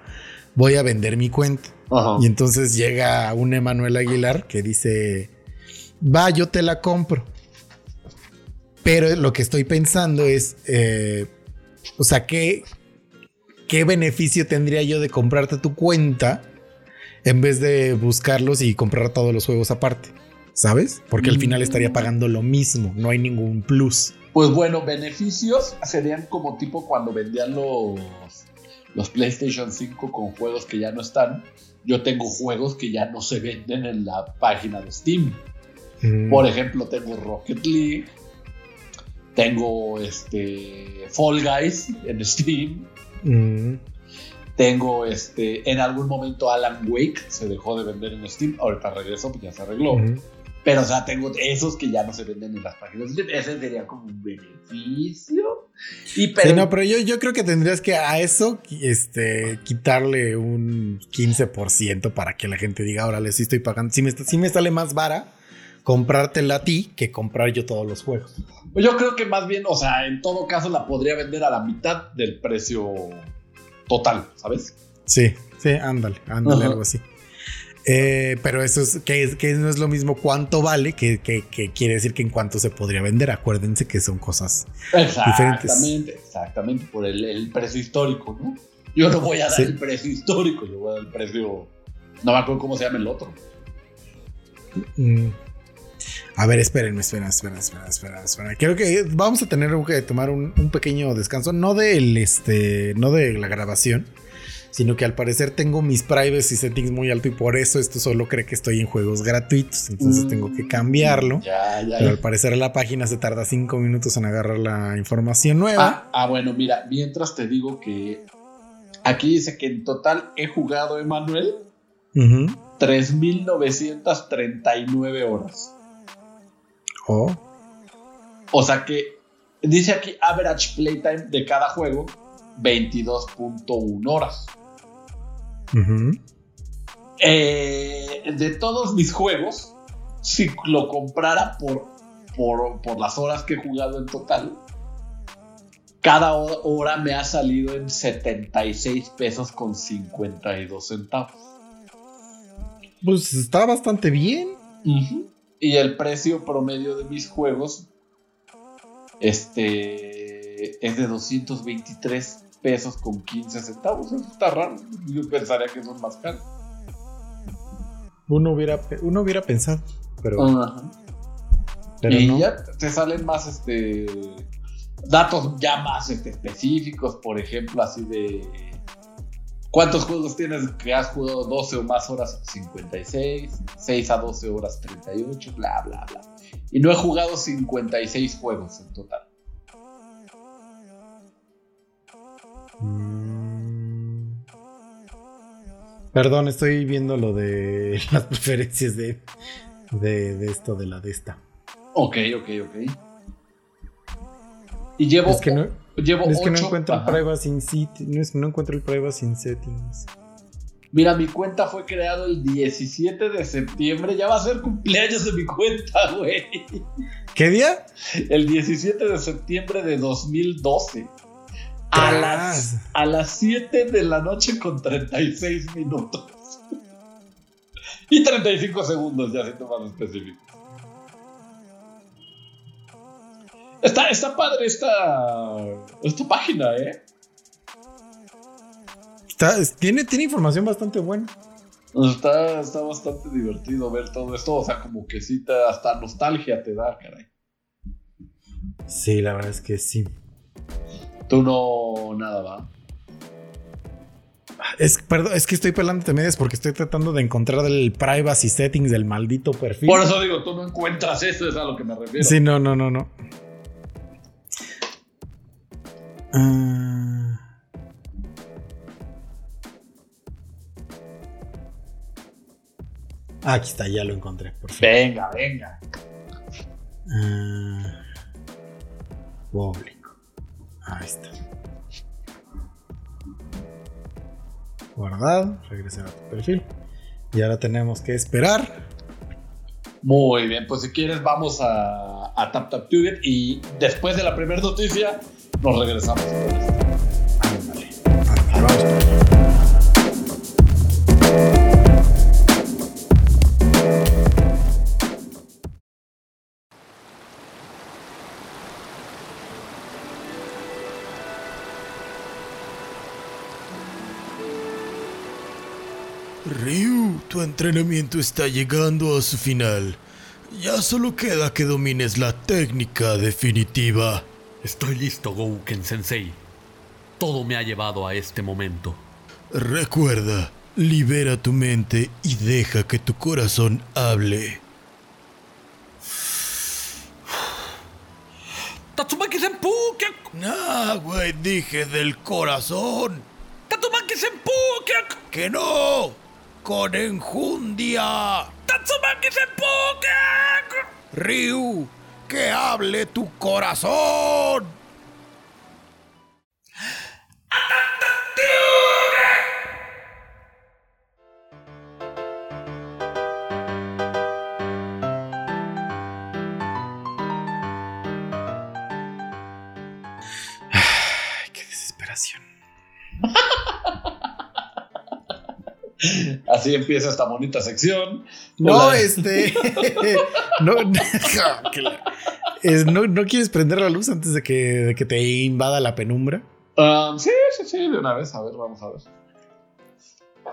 voy a vender mi cuenta. Ajá. Y entonces llega un Emanuel Aguilar que dice, va, yo te la compro. Pero lo que estoy pensando es, eh, o sea, ¿qué, ¿qué beneficio tendría yo de comprarte tu cuenta en vez de buscarlos y comprar todos los juegos aparte? ¿Sabes? Porque al final estaría pagando lo mismo, no hay ningún plus. Pues bueno, beneficios serían como tipo cuando vendían los, los PlayStation 5 con juegos que ya no están. Yo tengo juegos que ya no se venden en la página de Steam. Mm. Por ejemplo, tengo Rocket League. Tengo este Fall Guys en Steam. Mm. Tengo este. En algún momento Alan Wake se dejó de vender en Steam. Ahorita regreso, pues ya se arregló. Mm. Pero, o sea, tengo esos que ya no se venden en las páginas. Ese sería como un beneficio. Y pero. Sí, no, pero yo, yo creo que tendrías que a eso este, quitarle un 15% para que la gente diga, órale, sí estoy pagando. Sí me, sí me sale más vara comprártela a ti que comprar yo todos los juegos. Yo creo que más bien, o sea, en todo caso la podría vender a la mitad del precio total, ¿sabes? Sí, sí, ándale, ándale, Ajá. algo así. Eh, pero eso es que, que no es lo mismo cuánto vale que, que- que quiere decir que en cuánto se podría vender. Acuérdense que son cosas. Exactamente, exactamente, por el, el precio histórico, ¿no? Yo no voy a dar Sí. el precio histórico, yo voy a dar el precio. No me acuerdo cómo se llama el otro. Mm. A ver, espérenme, espera, espera, espera, espera, espera. Creo que vamos a tener que tomar un, un pequeño descanso, no del este, no de la grabación, sino que al parecer tengo mis privacy settings muy alto y por eso esto solo cree que estoy en juegos gratuitos, entonces tengo que cambiarlo. Mm, Ya, ya. Pero al parecer la página se tarda cinco minutos en agarrar la información nueva. Ah, ah, bueno, mira, mientras te digo que aquí dice que en total he jugado, Emanuel, Ujú. 3.939 horas. Oh, O sea que dice aquí average playtime de cada juego 22.1 horas. Eh, de todos mis juegos, si lo comprara por, por, por las horas que he jugado en total, cada ho- hora me ha salido en 76 pesos con 52 centavos. Pues está bastante bien. Y el precio promedio de mis juegos este, es de 223 pesos con 15 centavos. Eso está raro. Yo pensaría que son más caros. Uno hubiera, uno hubiera pensado, pero, Ajá. pero y no. ya te salen más este datos ya más este, específicos, por ejemplo, así de ¿Cuántos juegos tienes que has jugado 12 o más horas? 56, 6 a 12 horas 38, bla, bla, bla. Y no he jugado 56 juegos en total. Perdón, estoy viendo lo de las preferencias de, de, esto, de la de esta. Ok, ok, ok. Y llevo. Es que no, es que no encuentro el privacy no, es, no encuentro el privacy settings. Mira, mi cuenta fue creado el 17 de septiembre. Ya va a ser cumpleaños de mi cuenta, güey. ¿Qué día? El 17 de septiembre de 2012. A las, a las 7 de la noche con 36 minutos. y 35 segundos, ya siento más específico. Está, está padre esta, esta página, ¿eh? tiene, tiene información bastante buena. Está, está bastante divertido ver todo esto. O sea, como que sí, te, hasta nostalgia te da, caray. Sí, la verdad es que sí. Tú no, nada, va. Es, perdón, es que estoy pelándote medias porque estoy tratando de encontrar el privacy settings del maldito perfil. Por eso digo, tú no encuentras eso, es a lo que me refiero. Sí, no, no, no, no. Ah. aquí está, ya lo encontré. Venga, venga. Uh. Ahí está. Guardado. Regresar a tu perfil. Y ahora tenemos que esperar. Muy bien, pues si quieres vamos a, a Tap Tap y después de la primera noticia nos regresamos entrenamiento está llegando a su final. Ya solo queda que domines la técnica definitiva. Estoy listo, Gouken Sensei. Todo me ha llevado a este momento. Recuerda, libera tu mente y deja que tu corazón hable. Tatsumaki Senpu, Nah, güey, dije del corazón. Tatsumaki Senpu, Que no, con enjundia. Tatsumaki Senpu, Ryu, que hable tu corazón. Así empieza esta bonita sección. No, este. no, no, quieres prender la luz antes de que, te invada la penumbra? Um, sí, sí, sí, de una vez. A ver, vamos a ver.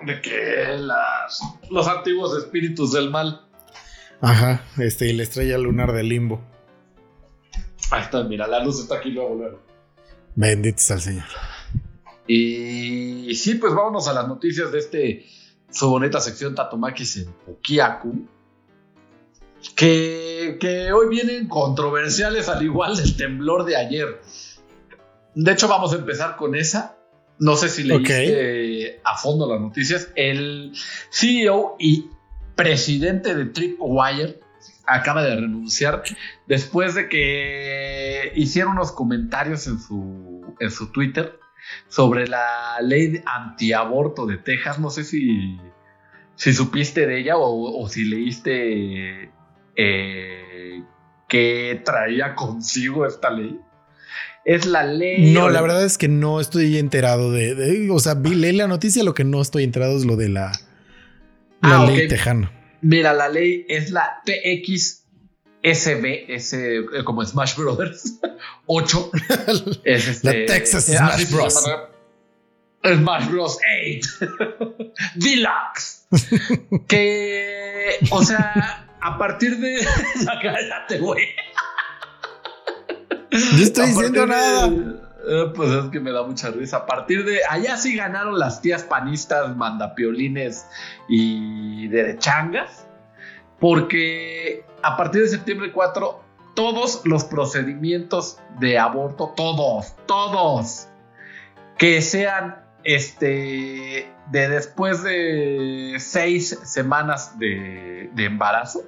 De que las, los antiguos espíritus del mal. Ajá, este, y la estrella lunar del limbo. Ahí está, mira, la luz está aquí luego, luego. Bendito sea el Señor. Y, sí, pues vámonos a las noticias de este su bonita sección Tatomakis en Pukiaku. Que, que hoy vienen controversiales al igual del temblor de ayer. De hecho, vamos a empezar con esa. No sé si leíste a fondo las noticias. El CEO y presidente de Tripwire acaba de renunciar después de que hiciera unos comentarios en su, en su Twitter sobre la ley antiaborto de Texas. No sé si, si supiste de ella o, si leíste eh, que traía consigo esta ley. Es la ley. No, la verdad es que no estoy enterado de. o sea, vi, leí la noticia, lo que no estoy enterado es lo de la, la ah, ley tejana. Mira, la ley es la TX SB, ese, eh, como Smash Brothers 8. es este, la Texas Smash Bros. Smash Bros. 8. Deluxe. que, o sea, a partir de. Cállate, güey. Yo estoy diciendo nada. Eh, pues es que me da mucha risa. A partir de allá sí ganaron las tías panistas, mandapiolines y derechangas. Porque a partir de septiembre 4, todos los procedimientos de aborto, todos, todos, que sean este de después de seis semanas de, de embarazo,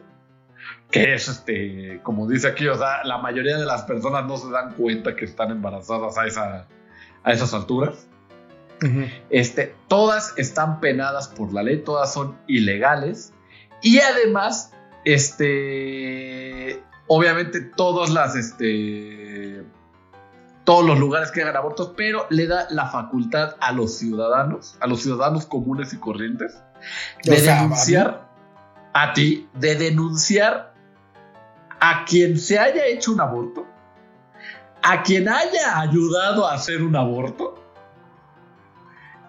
que es este, como dice aquí, o sea, la mayoría de las personas no se dan cuenta que están embarazadas a, esa, a esas alturas. este, todas están penadas por la ley, todas son ilegales. Y además, este, obviamente todas las, este, todos los lugares que hagan abortos, pero le da la facultad a los ciudadanos, a los ciudadanos comunes y corrientes, de denunciar a ti, de denunciar a quien se haya hecho un aborto, a quien haya ayudado a hacer un aborto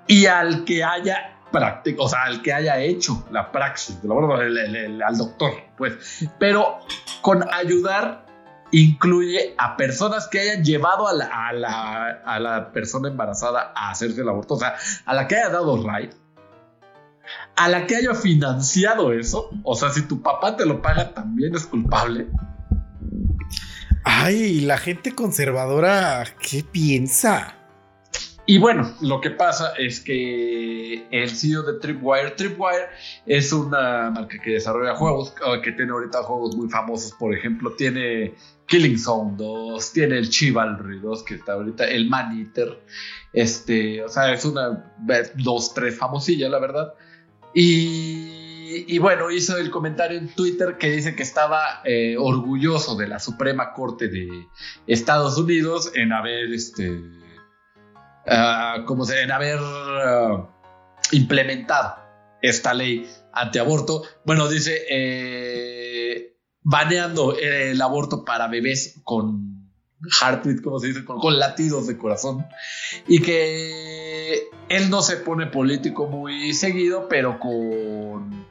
y al que haya práctico, o sea, al que haya hecho la praxis del aborto, al doctor, pues. Pero con ayudar incluye a personas que hayan llevado a la, a la, persona embarazada a hacerse el aborto, o sea, a la que haya dado right, a la que haya financiado eso, o sea, si tu papá te lo paga, también es culpable. Ay, la gente conservadora, ¿qué piensa? Y bueno, lo que pasa es que el CEO de Tripwire, Tripwire es una marca que desarrolla juegos, que tiene ahorita juegos muy famosos, por ejemplo, tiene Killing Zone 2, tiene el Chivalry 2, que está ahorita, el Man Eater, este, o sea, es una, dos, tres famosilla, la verdad. Y, bueno, hizo el comentario en Twitter que dice que estaba eh, orgulloso de la Suprema Corte de Estados Unidos en haber, este, uh, como se, en haber ah, implementado esta ley antiaborto. Bueno, dice, eh, baneando el aborto para bebés con heartbeat, como se dice, con, latidos de corazón. Y que él no se pone político muy seguido, pero con...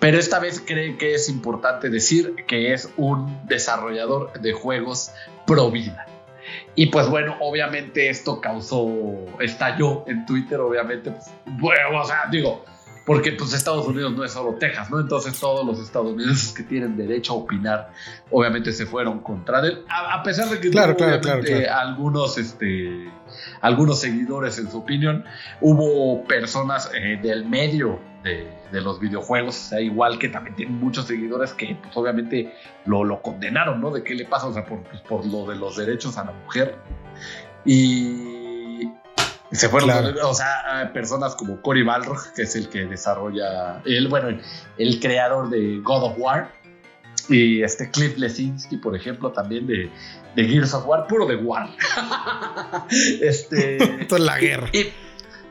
Pero esta vez cree que es importante decir que es un desarrollador de juegos pro vida. Y pues bueno, obviamente esto causó, estalló en Twitter, obviamente, pues, bueno, o sea, digo, porque pues Estados Unidos no es solo Texas, ¿no? Entonces todos los estadounidenses que tienen derecho a opinar, obviamente se fueron contra él, a, pesar de que claro, claro, claro, algunos, este, algunos seguidores en su opinión, hubo personas eh, del medio de, los videojuegos, o sea, igual que también tienen muchos seguidores que pues obviamente lo, lo condenaron, ¿no? De qué le pasa, o sea, por, pues, por lo de los derechos a la mujer. Y se fueron, o sea, personas como Cory Balrog, que es el que desarrolla, el, bueno, el, creador de God of War, y este Cliff Lesinski, por ejemplo, también de, de Gears of War, puro de War. este, Toda la guerra.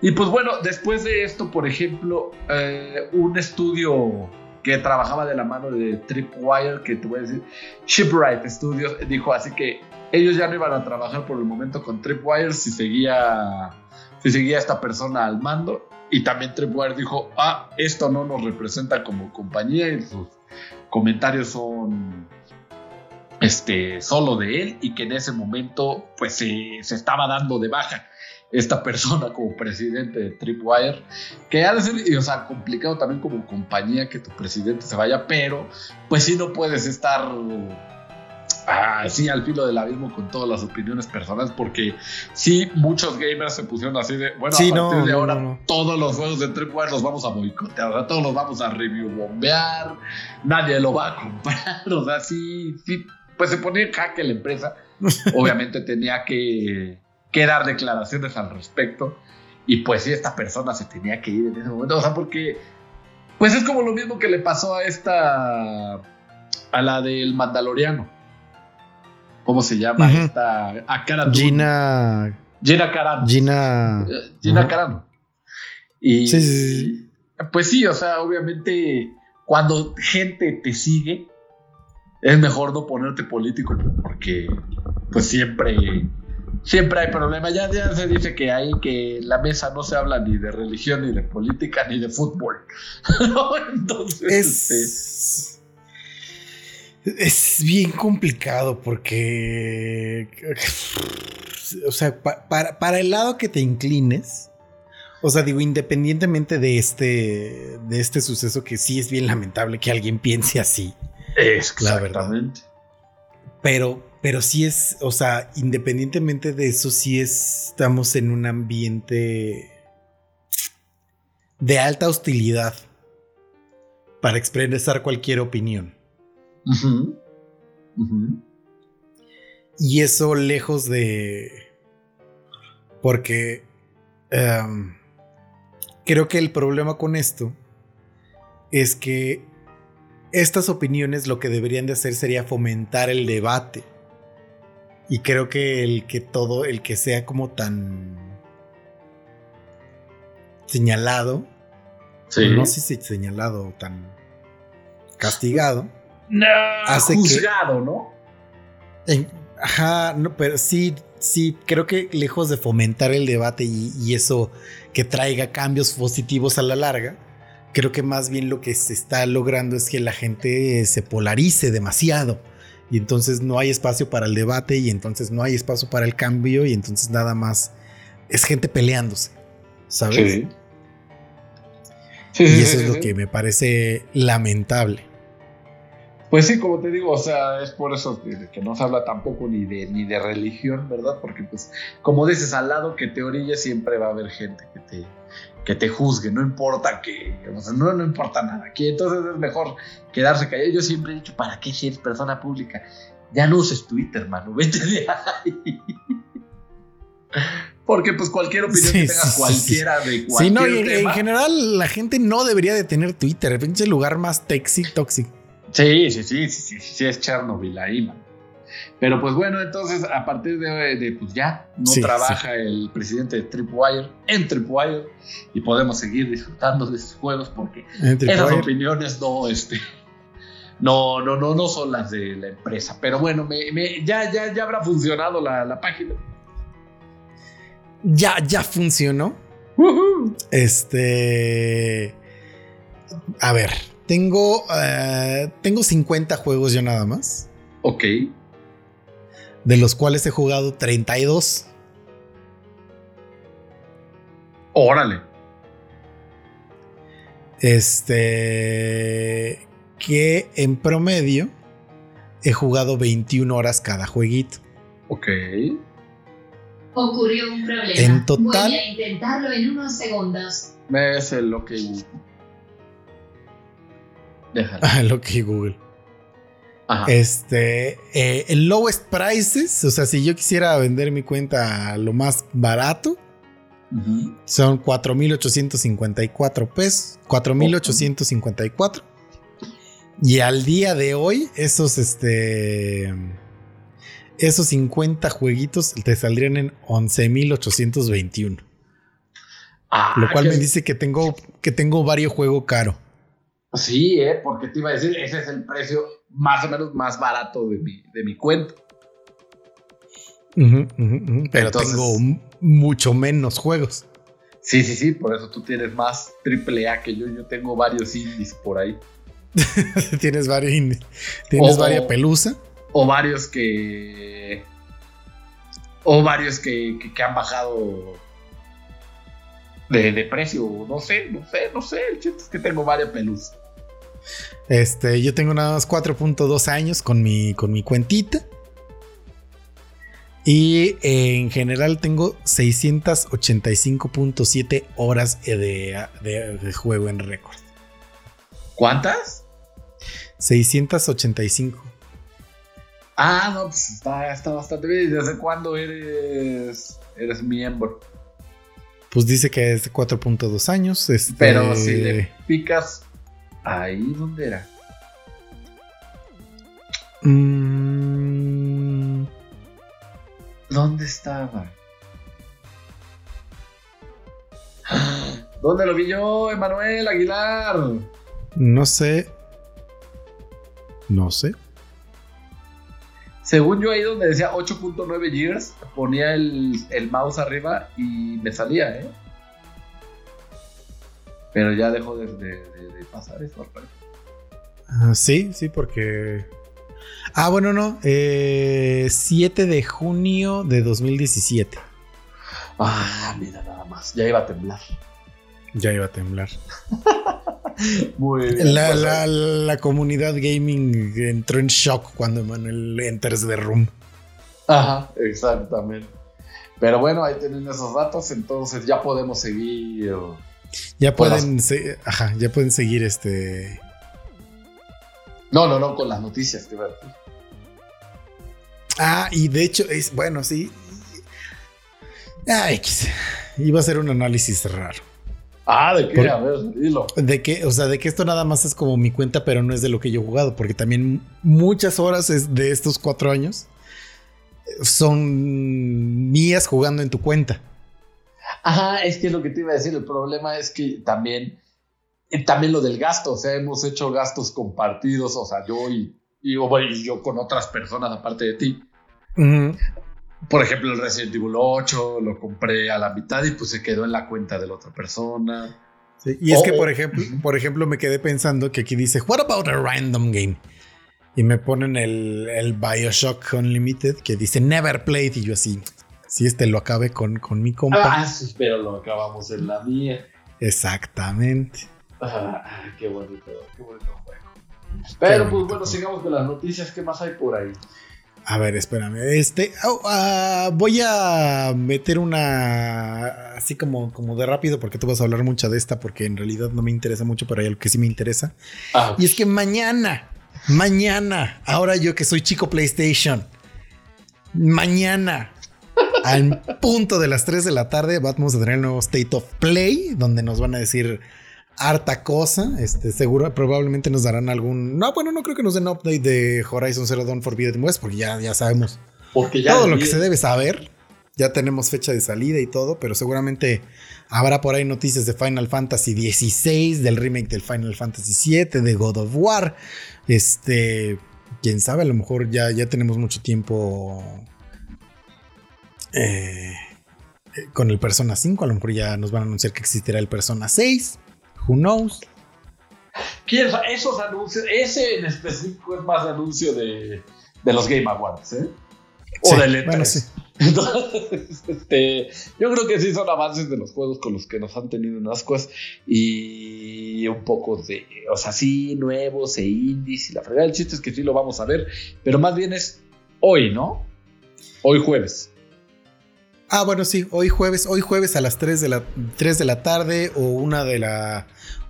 Y, pues bueno, después de esto, por ejemplo, eh, un estudio que trabajaba de la mano de Tripwire, que te voy a decir, Shipwright Studios, dijo así que ellos ya no iban a trabajar por el momento con Tripwire si seguía si seguía esta persona al mando. Y también Tripwire dijo, ah, esto no nos representa como compañía y sus comentarios son este, solo de él y que en ese momento pues se, estaba dando de baja esta persona como presidente de Tripwire, que ha de ser, o sea, complicado también como compañía que tu presidente se vaya, pero pues sí no puedes estar así al filo del abismo con todas las opiniones personales, porque sí, muchos gamers se pusieron así de, bueno, a partir de ahora todos los juegos de Tripwire los vamos a boicotear, o sea, todos los vamos a review bombear, nadie lo va a comprar, o sea, sí, sí pues se ponía en jaque la empresa, obviamente tenía que, que dar declaraciones al respecto, y pues sí, esta persona se tenía que ir en ese momento, o sea, porque, pues es como lo mismo que le pasó a esta, a la del Mandaloriano ¿Cómo se llama? Esta. A Gina. Gina Carano. Gina. Gina Carano. Y. Sí, sí, Pues sí, o sea, obviamente, cuando gente te sigue, es mejor no ponerte político porque, pues siempre. Siempre hay problemas. Ya, ya se dice que hay que en la mesa no se habla ni de religión, ni de política, ni de fútbol. Entonces. Es... Este, Es bien complicado porque. O sea, para, para el lado que te inclines. O sea, digo, independientemente de este, de este suceso que sí es bien lamentable que alguien piense así. Es la verdad. Pero, pero sí es, o sea, independientemente de eso, sí estamos en un ambiente de alta hostilidad para expresar cualquier opinión. Y eso lejos de... Porque em, creo que el problema con esto es que estas opiniones lo que deberían de hacer sería fomentar el debate. Y creo que el que todo, el que sea como tan señalado, no sé si señalado o tan castigado, no, hace juzgado, ¿no? ajá, no, pero sí, sí, creo que lejos de fomentar el debate y, eso que traiga cambios positivos a la larga, creo que más bien lo que se está logrando es que la gente se polarice demasiado y entonces no hay espacio para el debate y entonces no hay espacio para el cambio y entonces nada más es gente peleándose, ¿sabes? Sí. y eso es lo que me parece lamentable. Pues sí, como te digo, o sea, es por eso que, no se habla tampoco ni de, ni de religión, ¿verdad? Porque pues, como dices, al lado que te orille siempre va a haber gente que te, que te juzgue, no importa que, o sea, no, no importa nada, que entonces es mejor quedarse callado. Yo siempre he dicho, ¿para qué si eres persona pública? Ya no uses Twitter, hermano, vete de ahí. Porque pues cualquier opinión que tenga cualquiera de cualquier Sí, no, en, general la gente no debería de tener Twitter, es el lugar más tóxico. Sí, sí, sí, sí, sí, es Chernobyl ahí, man. Pero pues bueno, entonces a partir de, pues ya no trabaja el presidente de Tripwire en Tripwire y podemos seguir disfrutando de esos juegos porque esas opiniones no, este, no, no, no, no son las de la empresa. Pero bueno, ya, ya, ya habrá funcionado la, página. Ya, ya funcionó. Este. A ver, tengo, eh, tengo 50 juegos yo nada más. Ok. De los cuales he jugado 32. Órale. Este. Que en promedio he jugado 21 horas cada jueguito. Ok. Ocurrió un problema. En total. Voy a intentarlo en unos segundos. Es lo que lo que Google. Este, eh, el lowest prices, o sea, si yo quisiera vender mi cuenta a lo más barato, son 4.854 pesos, 4.854. Y al día de hoy, esos, este, esos 50 jueguitos te saldrían en 11.821. Ah, lo cual me dice que tengo, que tengo varios juegos caros. Sí, ¿eh? porque te iba a decir, ese es el precio más o menos más barato de mi, de mi cuenta. Pero tengo mucho menos juegos. Sí, sí, sí, por eso tú tienes más triple A que yo. Yo tengo varios indies por ahí. tienes varios indies. Tienes varias pelusa. O varios que. O varios que, que han bajado de, de, precio, no sé, no sé, no sé. El chiste es que tengo varias pelusas. Este, yo tengo nada más 4.2 años con mi, con mi cuentita. Y en general tengo 685.7 horas de, de, juego en récord. ¿Cuántas? 685. Ah, no, pues está, está bastante bien. ¿Desde cuándo eres, eres miembro? Pues dice que es de 4.2 años. Este... Pero si le picas Ahí, ¿dónde era? Mm. ¿Dónde estaba? ¿Dónde lo vi yo, Emanuel Aguilar? No sé. No sé. Según yo ahí donde decía 8.9 years, ponía el, el mouse arriba y me salía, ¿eh? Pero ya dejó de, pasar eso, ah, sí, sí, porque. Ah, bueno, no. eh, 7 de junio de 2017. Ah, mira nada más. Ya iba a temblar. Ya iba a temblar. Muy bien. La, pues, la- la comunidad gaming entró en shock cuando Manuel enters the room. Ajá, exactamente. Pero bueno, ahí tienen esos datos, entonces ya podemos seguir. Ya pueden, se- ajá, ya pueden seguir este. No, no, no, con las noticias que ver. Ah, y de hecho, es bueno, sí. Ah, X. Iba a ser un análisis raro. Ah, ¿de qué? Por- A ver, dilo. De que, o sea, de que esto nada más es como mi cuenta, pero no es de lo que yo he jugado, porque también muchas horas es de estos cuatro años son mías jugando en tu cuenta. Ajá, es que es lo que te iba a decir. El problema es que también, también lo del gasto, o sea, hemos hecho gastos compartidos, o sea, yo y, y, yo con otras personas aparte de ti. Por ejemplo, el Resident Evil 8 lo compré a la mitad y pues se quedó en la cuenta de la otra persona. Sí, Y es Oh, que, por oh. ejemplo, por ejemplo, me quedé pensando que aquí dice, What about a random game? Y me ponen el, el Bioshock Unlimited que dice Never played. Y yo así, si este lo acabe con, con mi compa. Ah, sí, pero lo acabamos en la mía. Exactamente. Ah, qué bonito, qué bonito juego. Pero pues bueno, sigamos con las noticias. ¿Qué más hay por ahí? A ver, espérame. Este, oh, ah, voy a meter una así como, como de rápido porque tú vas a hablar mucho de esta porque en realidad no me interesa mucho, pero hay algo que sí me interesa. Ah, Y es que mañana, mañana, ahora yo que soy chico PlayStation, mañana, al punto de las 3 de la tarde, vamos a tener el nuevo State of Play, donde nos van a decir harta cosa. Este, seguro, probablemente nos darán algún. No, bueno, no creo que nos den update de Horizon Zero Dawn Forbidden West, porque ya, ya sabemos porque ya todo lo que se debe saber. Ya tenemos fecha de salida y todo, pero seguramente habrá por ahí noticias de Final Fantasy XVI, del remake del Final Fantasy VII, de God of War. Este, quién sabe, a lo mejor ya, ya tenemos mucho tiempo eh, eh, con el Persona 5. A lo mejor ya nos van a anunciar que existirá el Persona 6. Who knows? ¿Quién Esos anuncios, ese en específico es más anuncio de, de los Game Awards, ¿eh? O Sí, del E3. bueno, sí. Entonces, este, yo creo que sí son avances de los juegos con los que nos han tenido en ascuas y un poco de, o sea, sí, nuevos e indies y la fregada. El chiste es que sí lo vamos a ver, pero más bien es hoy, ¿no? Hoy jueves. Ah, bueno, sí, hoy jueves, hoy jueves a las 3 de la, 3 de la tarde o una de la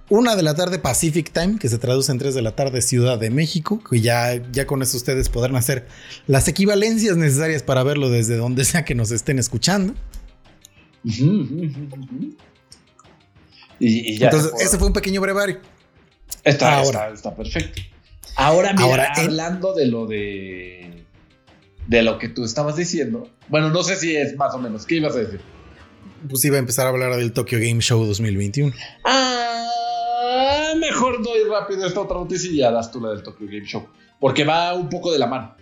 una de la tarde Pacific Time, que se traduce en 3 de la tarde Ciudad de México, que ya, ya con eso ustedes podrán hacer las equivalencias necesarias para verlo desde donde sea que nos estén escuchando. Y, y ya. Entonces, ese fue un pequeño brevario. Está, Ahora. está, está perfecto. Ahora, mira, Ahora, en- hablando de lo de. De lo que tú estabas diciendo. Bueno, no sé si es más o menos. ¿Qué ibas a decir? Pues iba a empezar a hablar del Tokyo Game Show 2021. Ah, mejor doy rápido esta otra noticia y ya das tú la del Tokyo Game Show. Porque va un poco de la mano.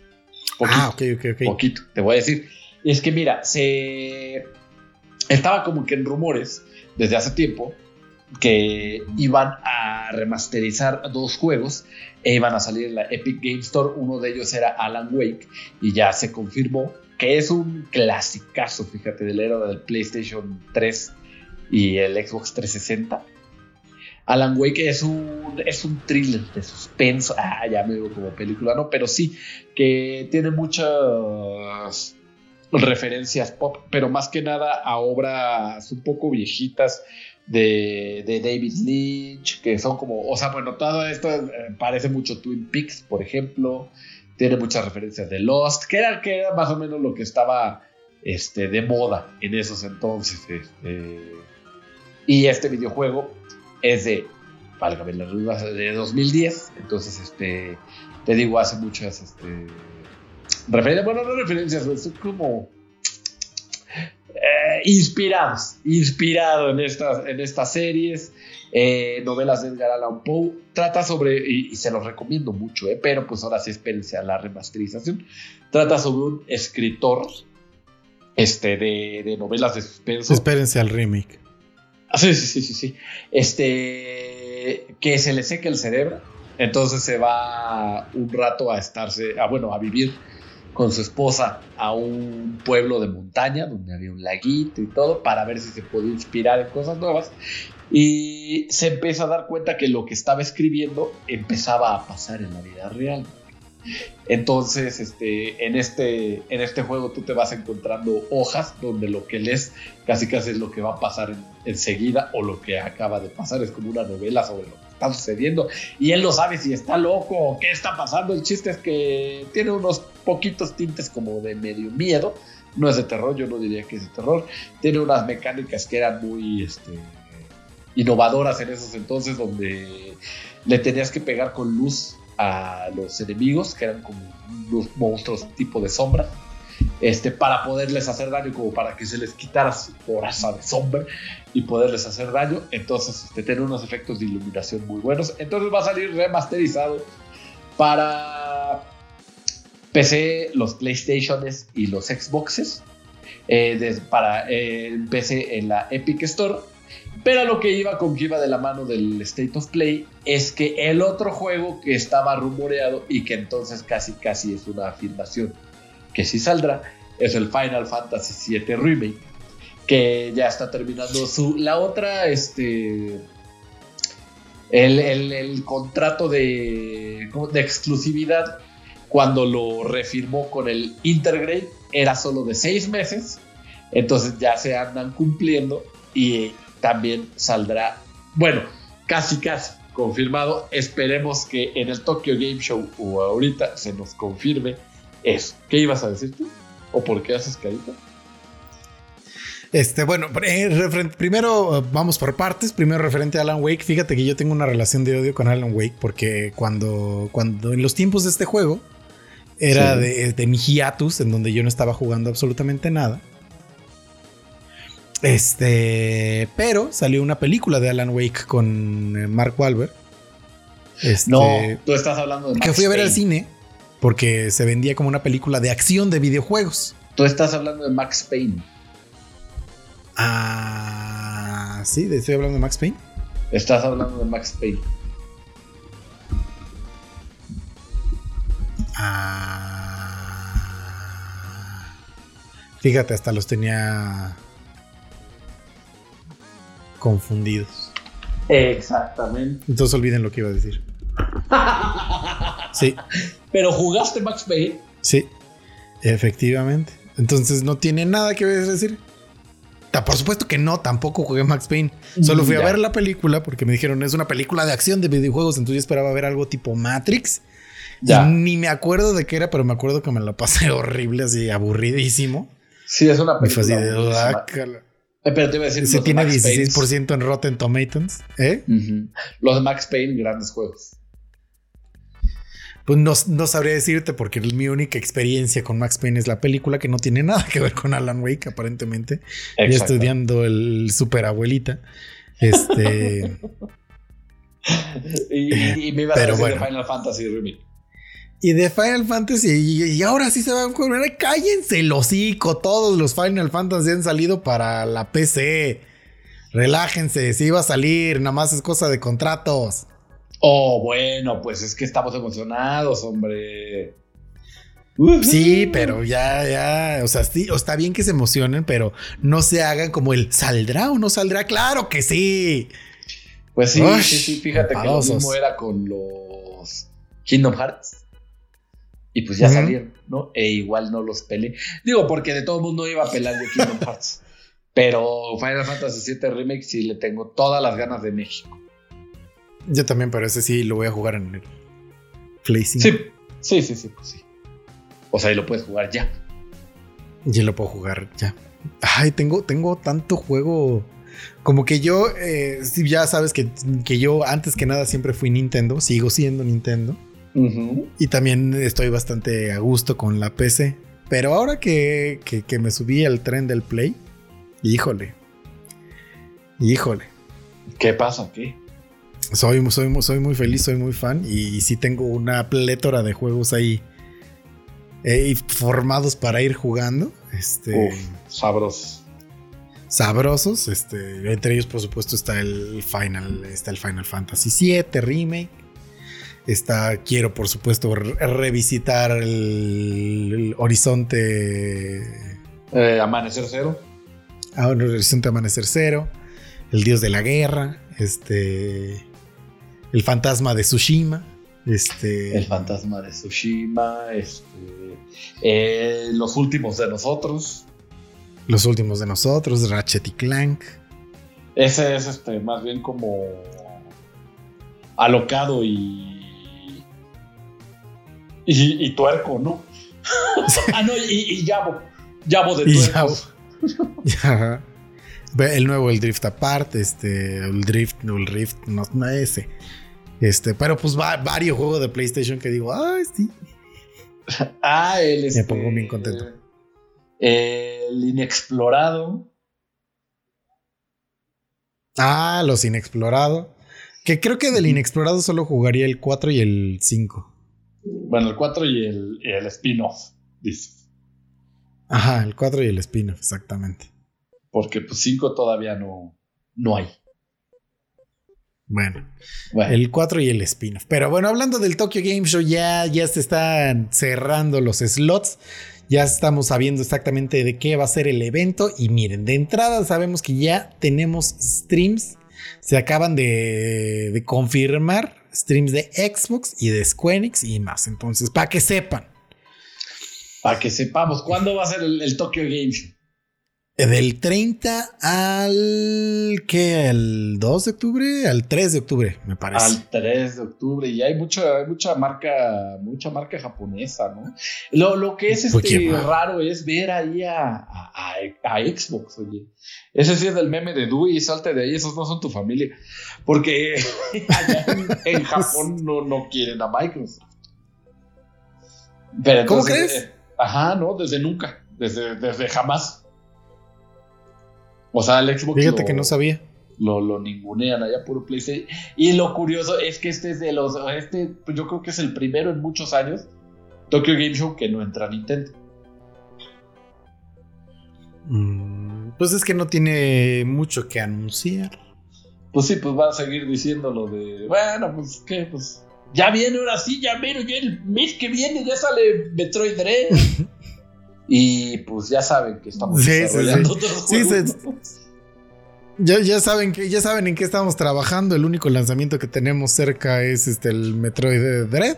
Poquito, Ah, ok, ok, ok. poquito, te voy a decir. Y es que mira, se. Estaba como que en rumores desde hace tiempo que iban a remasterizar dos juegos e iban a salir en la Epic Game Store. Uno de ellos era Alan Wake y ya se confirmó que es un clasicazo, fíjate, de la era del PlayStation 3 y el Xbox 360. Alan Wake es un, es un thriller de suspenso. Ah, ya me digo como película, no, pero sí, que tiene muchas referencias pop, pero más que nada a obras un poco viejitas de, de David Lynch, que son como, o sea, bueno, todo esto eh, parece mucho Twin Peaks, por ejemplo, tiene muchas referencias de Lost, que era, que era más o menos lo que estaba este, de moda en esos entonces. este. y este videojuego es de, válgame la duda, de 2010, entonces, este, te digo, hace muchas, este, referencias, bueno, no referencias, son como eh, inspirados, inspirado en estas, en estas series, eh, novelas de Edgar Allan Poe, trata sobre, y, y se los recomiendo mucho, eh, pero pues ahora sí espérense a la remasterización, trata sobre un escritor este, de, de novelas de suspenso. Espérense al remake. Ah, Sí, sí, sí, sí, sí. Este, que se le seca el cerebro Entonces se va un rato a estarse, a, bueno, a vivir con su esposa a un pueblo de montaña donde había un laguito y todo para ver si se podía inspirar en cosas nuevas. Y se empieza a dar cuenta que lo que estaba escribiendo empezaba a pasar en la vida real. Entonces, este, en, este, en este juego tú te vas encontrando hojas donde lo que lees casi casi es lo que va a pasar enseguida o lo que acaba de pasar. Es como una novela sobre lo está sucediendo. Y él no sabe si está loco o qué está pasando. El chiste es que tiene unos poquitos tintes como de medio miedo. No es de terror, yo no diría que es de terror. Tiene unas mecánicas que eran muy este, innovadoras en esos entonces donde le tenías que pegar con luz a los enemigos, que eran como unos monstruos tipo de sombra, este, para poderles hacer daño, como para que se les quitara su coraza de sombra y poderles hacer daño. Entonces, este, tiene unos efectos de iluminación muy buenos. Entonces va a salir remasterizado para PC, los PlayStations y los Xboxes. Eh, para eh, PC en la Epic Store pero lo que iba con que iba de la mano del State of Play es que el otro juego que estaba rumoreado y que entonces casi casi es una afirmación que sí saldrá es el Final Fantasy VII Remake que ya está terminando su la otra este el, contrato de, de exclusividad cuando lo refirmó con el Intergrade era solo de seis meses entonces ya se andan cumpliendo y también saldrá, bueno, casi casi confirmado. Esperemos que en el Tokyo Game Show o ahorita se nos confirme eso. ¿Qué ibas a decir tú? ¿O por qué haces carita? Este, bueno, eh, primero eh, vamos por partes. Primero referente a Alan Wake. Fíjate que yo tengo una relación de odio con Alan Wake porque cuando, cuando en los tiempos de este juego era de, de mi hiatus, en donde yo no estaba jugando absolutamente nada. Este, pero salió una película de Alan Wake con eh, Mark Wahlberg. Este, no, tú estás hablando de Max que fui a ver al cine porque se vendía como una película de acción de videojuegos. Tú estás hablando de Max Payne. Ah, sí, estoy hablando de Max Payne. Estás hablando de Max Payne. Ah, fíjate, hasta los tenía confundidos. Exactamente. Entonces olviden lo que iba a decir. sí. Pero jugaste Max Payne. Sí, efectivamente. Entonces no tiene nada que decir. Por supuesto que no, tampoco jugué Max Payne. Solo fui a ver la película porque me dijeron es una película de acción de videojuegos. Entonces yo esperaba ver algo tipo Matrix. Ya. ni me acuerdo de qué era, pero me acuerdo que me la pasé horrible, así aburridísimo. Sí, es una película. de eh, pero te iba a decir. Se tiene 16% en Rotten Tomatoes. ¿eh? Los de Max Payne, grandes juegos. Pues no, no, sabría decirte porque mi única experiencia con Max Payne es la película que no tiene nada que ver con Alan Wake, aparentemente. Ya estudiando el super abuelita. Este. y, me iba a decir de Final Fantasy Remake y de Final Fantasy. Y, ahora sí se van a cobrar. Cállense el hocico. Todos los Final Fantasy han salido para la PC. Relájense. Si iba a salir, nada más es cosa de contratos. Oh, bueno, pues es que estamos emocionados, hombre. Sí, pero ya, ya, o sea, sí, está bien que se emocionen, pero no se hagan como el ¿saldrá o no saldrá? Claro que sí. Pues sí, sí, sí, fíjate que lo mismo era con los Kingdom Hearts. Y pues ya salieron, ¿no? E igual no los peleé. Digo, porque de todo el mundo iba a pelar de Kingdom Hearts. Pero Final Fantasy VII Remake sí le tengo todas las ganas de México. Yo también, pero ese sí lo voy a jugar en el Play Sí, sí, sí, sí, pues sí. O sea, y lo puedes jugar ya. Ya lo puedo jugar ya. Ay, tengo, tengo tanto juego. Como que yo, eh, ya sabes que, que yo antes que nada siempre fui Nintendo, sigo siendo Nintendo. Y también estoy bastante a gusto con la PC. Pero ahora que, me subí al tren del Play, híjole. Híjole. ¿Qué pasa aquí? Soy, soy, soy muy feliz, soy muy fan. Y, sí tengo una plétora de juegos ahí eh, formados para ir jugando. Este, sabrosos. Sabrosos. Este, entre ellos, por supuesto, está el Final, está el Final Fantasy VII Remake Está, quiero por supuesto re- revisitar el, el horizonte, Eh, Amanecer Cero. ah, el horizonte amanecer cero, el dios de la guerra, este, el fantasma de Tsushima, este, El fantasma de Tsushima. Este, eh, los últimos de nosotros. los últimos de nosotros, Ratchet y Clank. Ese es este, más bien como alocado y. y, y tuerco, ¿no? ah, no, y, y Yabo. Yabo de tuercos. Ve, El nuevo, el Drift Apart, este, el Drift, el Rift, no, no ese. Este, pero pues va, varios juegos de PlayStation que digo, ay, sí. Ah, el. Este, pongo bien contento. El inexplorado. Ah, los inexplorado. Que creo que del inexplorado solo jugaría el 4 y el 5. Bueno, el 4 y el, el spin-off, dice. Ajá, el 4 y el spin-off, exactamente. Porque pues 5 todavía no, no hay. Bueno, Bueno, el 4 y el spin-off. Pero bueno, hablando del Tokyo Game Show, ya, ya se están cerrando los slots. Ya estamos sabiendo exactamente de qué va a ser el evento. Y miren, de entrada sabemos que ya tenemos streams. Se acaban de, de confirmar streams de Xbox y de Square Enix y más. Entonces, para que sepan, para que sepamos, ¿cuándo va a ser el, el Tokyo Game Show? Del 30 al. ¿Qué? ¿Al 2 de octubre? Al 3 de octubre, me parece. Al 3 de octubre. Y hay mucha, hay mucha marca, mucha marca japonesa, ¿no? Lo, lo que es este raro es ver ahí a, a- a- Xbox, oye. Ese sí es del meme de Dewey, salte de ahí, esos no son tu familia. Porque allá en, en Japón no, no quieren a Microsoft. Pero ¿Cómo crees? eh, ajá, no, desde nunca, desde, desde jamás. O sea, el Xbox. Fíjate lo- que no sabía. lo, lo ningunean allá puro PlayStation. Y lo curioso es que este es de los. Este, pues yo creo que es el primero en muchos años. Tokyo Game Show que no entra a Nintendo. Mm, Pues es que no tiene mucho que anunciar. Pues sí, pues va a seguir diciendo lo de. Bueno, pues qué, pues. Ya viene, ahora sí, ya miro, ya el mes que viene ya sale Metroid Dread. y pues ya saben que estamos Sí, sí, desarrollando sí. otros Sí, juegos, sí. ¿no? Ya, ya saben que ya saben en qué estamos trabajando. El único lanzamiento que tenemos cerca es este el Metroid Dread.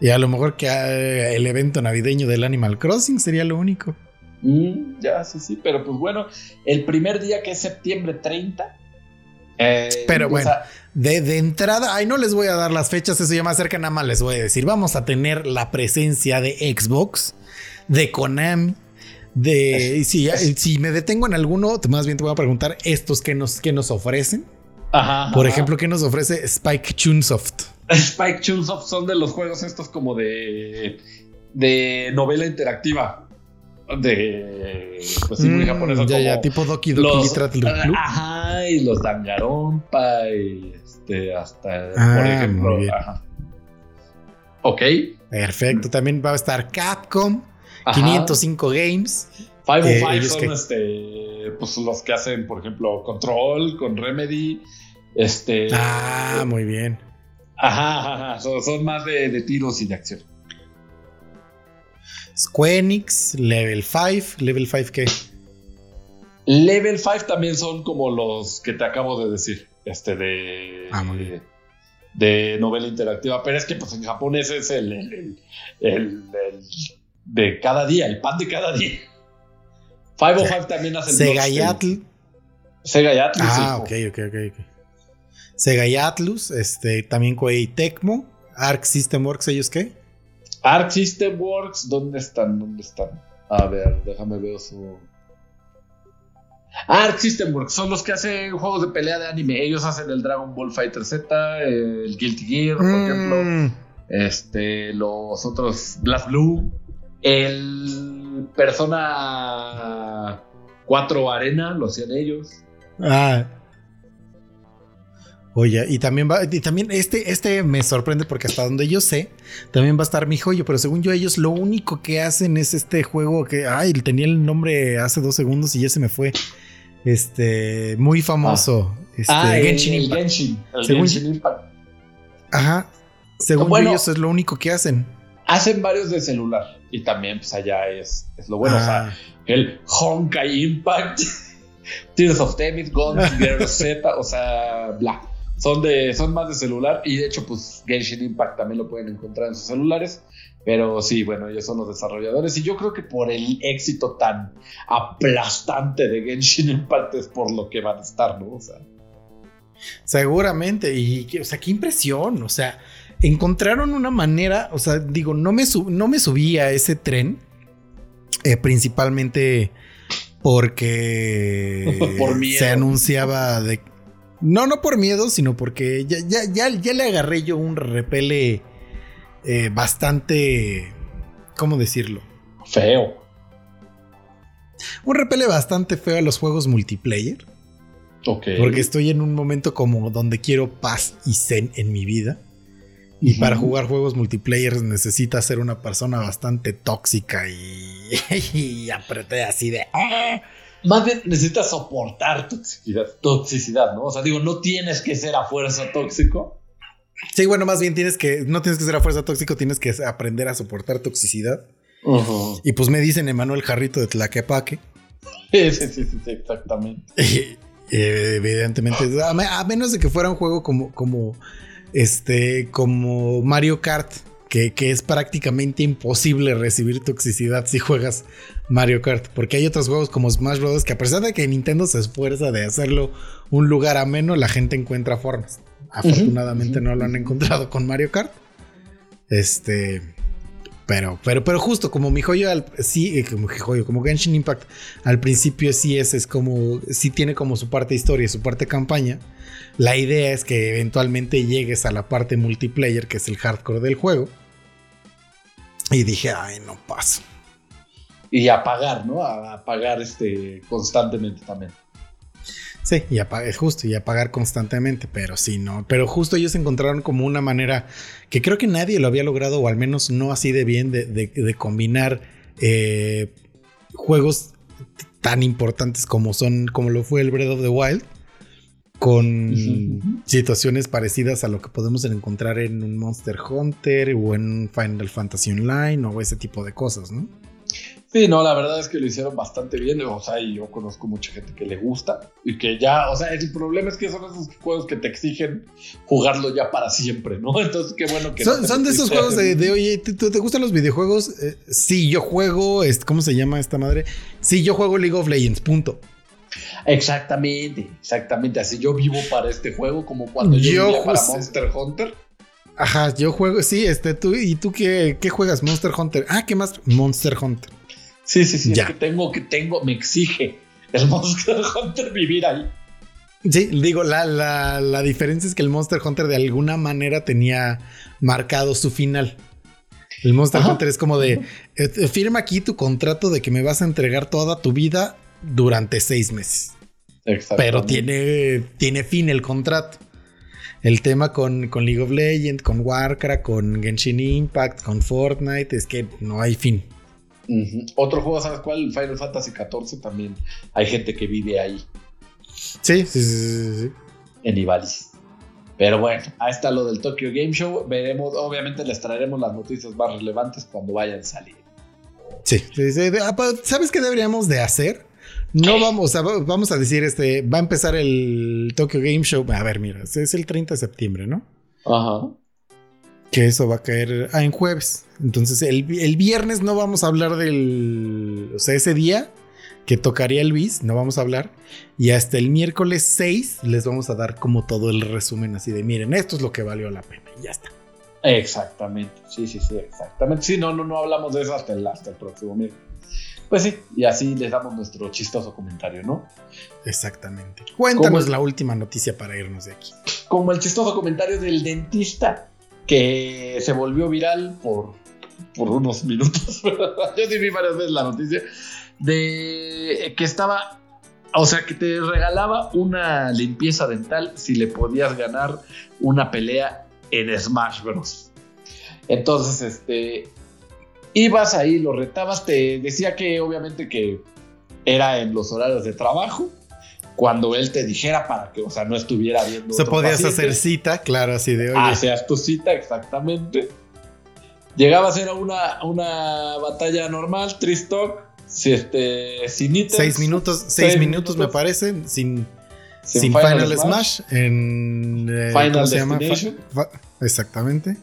Y a lo mejor que eh, el evento navideño del Animal Crossing sería lo único. Mm, ya, sí, sí, pero pues bueno, el primer día que es septiembre 30. eh, Pero bueno. De, de entrada, ay, no les voy a dar las fechas, eso ya más cerca, nada más les voy a decir. Vamos a tener la presencia de Xbox, de Konami, de. Si, me detengo en alguno, más bien te voy a preguntar estos que nos, que nos ofrecen. Ajá, Por ajá. ejemplo, ¿qué nos ofrece Spike Chunsoft? Spike Chunsoft son de los juegos estos como de de novela interactiva de pues sí muy Mm, japonesa ya, como ya, tipo Doki Doki los Club. ajá y los Danganronpa y este hasta Ah, por ejemplo ajá. ok Perfecto. También va a estar Capcom, ajá. 505 Games. 505 eh, son que- este pues los que hacen por ejemplo Control con Remedy este Ah, muy bien. ajá, ajá, ajá, son, son más de, de tiros y de acción Square Enix, Level 5. ¿Level 5 qué? Level 5 también son como los que te acabo de decir. Este de. Ah, muy bien. De novela interactiva. Pero es que pues en Japón ese es el- el- el de cada día, el pan de cada día. 505 también hacen. Sega Bloodstain. y Atlus. Sega y Atlus. Ah, ok, hijo. ok, ok, ok. Sega y Atlus, este, también Koei Tecmo, Arc System Works, ¿ellos qué? Arc System Works, ¿dónde están? ¿Dónde están? A ver, déjame ver su. Arc System Works son los que hacen juegos de pelea de anime. Ellos hacen el Dragon Ball Fighter Z, el Guilty Gear, por ejemplo. Mm, Este, los otros, Blast Blue, el Persona 4 Arena, lo hacían ellos. Ah. Oye, y también va, y también este, este me sorprende porque hasta donde yo sé, también va a estar mi joyo, pero según yo, ellos lo único que hacen es este juego que, ay, tenía el nombre hace dos segundos y ya se me fue. Este, muy famoso. Este, ah, el- Genshin el, Impact. Genshin, el Según- Genshin Impact. Ajá. Según Bueno. ellos es lo único que hacen. Hacen varios de celular. Y también, pues allá es, es lo bueno. O sea, Ah, el Honkai Impact, Tears of Temis, Guns, Gear Z, o sea, bla. Son, de, son más de celular y de hecho, pues Genshin Impact también lo pueden encontrar en sus celulares. Pero sí, bueno, ellos son los desarrolladores y yo creo que por el éxito tan aplastante de Genshin Impact es por lo que van a estar, ¿no? O sea, seguramente. Y, o sea, qué impresión. O sea, encontraron una manera. O sea, digo, no me, sub- no me subí a ese tren. eh, principalmente porque Por miedo. se anunciaba de. No, no por miedo, sino porque ya, ya, ya, ya le agarré yo un repele eh, bastante. ¿Cómo decirlo? feo. Un repele bastante feo a los juegos multiplayer. Porque estoy en un momento como donde quiero paz y zen en mi vida. Y para jugar juegos multiplayer necesitas ser una persona bastante tóxica y, y apreté así de... "Ah". Más bien necesitas soportar toxicidad, toxicidad, ¿no? O sea, digo, no tienes que ser a fuerza tóxico. Sí, bueno, más bien tienes que... No tienes que ser a fuerza tóxico, tienes que aprender a soportar toxicidad. Y pues me dicen Emanuel Jarrito de Tlaquepaque. Sí, sí, sí, sí, exactamente. Eh, evidentemente, a, me- a menos de que fuera un juego como, como, este, como Mario Kart, que, que es prácticamente imposible recibir toxicidad si juegas Mario Kart, porque hay otros juegos como Smash Bros. que a pesar de que Nintendo se esfuerza de hacerlo un lugar ameno, la gente encuentra formas. Afortunadamente no lo han encontrado con Mario Kart. Este, pero, pero, pero justo como mi joyo, al- sí, eh, como joyo, como Genshin Impact, al principio sí es, es como, sí tiene como su parte historia su parte campaña. La idea es que eventualmente llegues a la parte multiplayer, que es el hardcore del juego. Y dije, ay, no paso. Y apagar, ¿no? A apagar este constantemente también. Sí, y apagar, justo, y apagar constantemente, pero sí, no. Pero justo ellos encontraron como una manera que creo que nadie lo había logrado, o al menos no así de bien, de, de- de combinar eh, juegos tan importantes como son, como lo fue el Breath of the Wild, con situaciones parecidas a lo que podemos encontrar en un Monster Hunter o en Final Fantasy Online o ese tipo de cosas, ¿no? Sí, no, la verdad es que lo hicieron bastante bien. O sea, y yo conozco mucha gente que le gusta y que ya, o sea, el problema es que son esos juegos que te exigen jugarlo ya para siempre, ¿no? Entonces, qué bueno que. no Son, te son de esos juegos de, de, oye, ¿te, te- gustan los videojuegos? Eh, sí, yo juego, ¿cómo se llama esta madre? Sí, yo juego League of Legends, punto. Exactamente, exactamente. Así yo vivo para este juego, como cuando yo, Yo para Monster Hunter. Ajá, yo juego, sí, este, tú, ¿y tú qué, qué juegas? Monster Hunter. Ah, ¿qué más? Monster Hunter. Sí, sí, sí. Ya. Es que tengo, que tengo, me exige el Monster Hunter vivir ahí. Sí, digo, la, la, la diferencia es que el Monster Hunter de alguna manera tenía marcado su final. El Monster Ajá. Hunter es como de, eh, eh, firma aquí tu contrato de que me vas a entregar toda tu vida durante seis meses. Pero tiene, tiene fin el contrato. El tema con, con League of Legends, con Warcraft, con Genshin Impact, con Fortnite, es que no hay fin. Otro juego, ¿sabes cuál? Final Fantasy XIV también. Hay gente que vive ahí, Sí, sí, sí, sí, sí. en Ivalice. Pero bueno, ahí está lo del Tokyo Game Show. Veremos, obviamente les traeremos las noticias más relevantes cuando vayan a salir. Sí, sí, sí. De- ah, pa- ¿Sabes qué deberíamos de hacer? No vamos a, vamos a decir, este, va a empezar el Tokyo Game Show. A ver, mira, es el 30 de septiembre, ¿no? Ajá. Que eso va a caer ah, en jueves. Entonces, el, el viernes no vamos a hablar del. O sea, ese día que tocaría el bis, no vamos a hablar. Y hasta el miércoles 6 les vamos a dar como todo el resumen así de: miren, esto es lo que valió la pena. Y ya está. Exactamente. Sí, sí, sí, exactamente. Sí, no, no, no hablamos de eso hasta el, hasta el próximo miércoles. Pues sí, y así les damos nuestro chistoso comentario, ¿no? Exactamente. Cuéntanos ¿Cómo? la última noticia para irnos de aquí. Como el chistoso comentario del dentista que se volvió viral por, por unos minutos. Yo sí vi varias veces la noticia de que estaba, o sea, que te regalaba una limpieza dental si le podías ganar una pelea en Smash Bros. Entonces, este, ibas ahí, lo retabas, te decía que obviamente que era en los horarios de trabajo cuando él te dijera para que, o sea, no estuviera viendo. O sea, otro podías paciente. hacer cita, claro, así de oye. Hacías tu cita, exactamente. Llegaba a ser una, una batalla normal, Tristok, si este, sin ítems. seis minutos, seis, minutos, me parece, sin, sin, Final, Smash, en eh, Final ¿cómo se llama? Destination. fa- exactamente.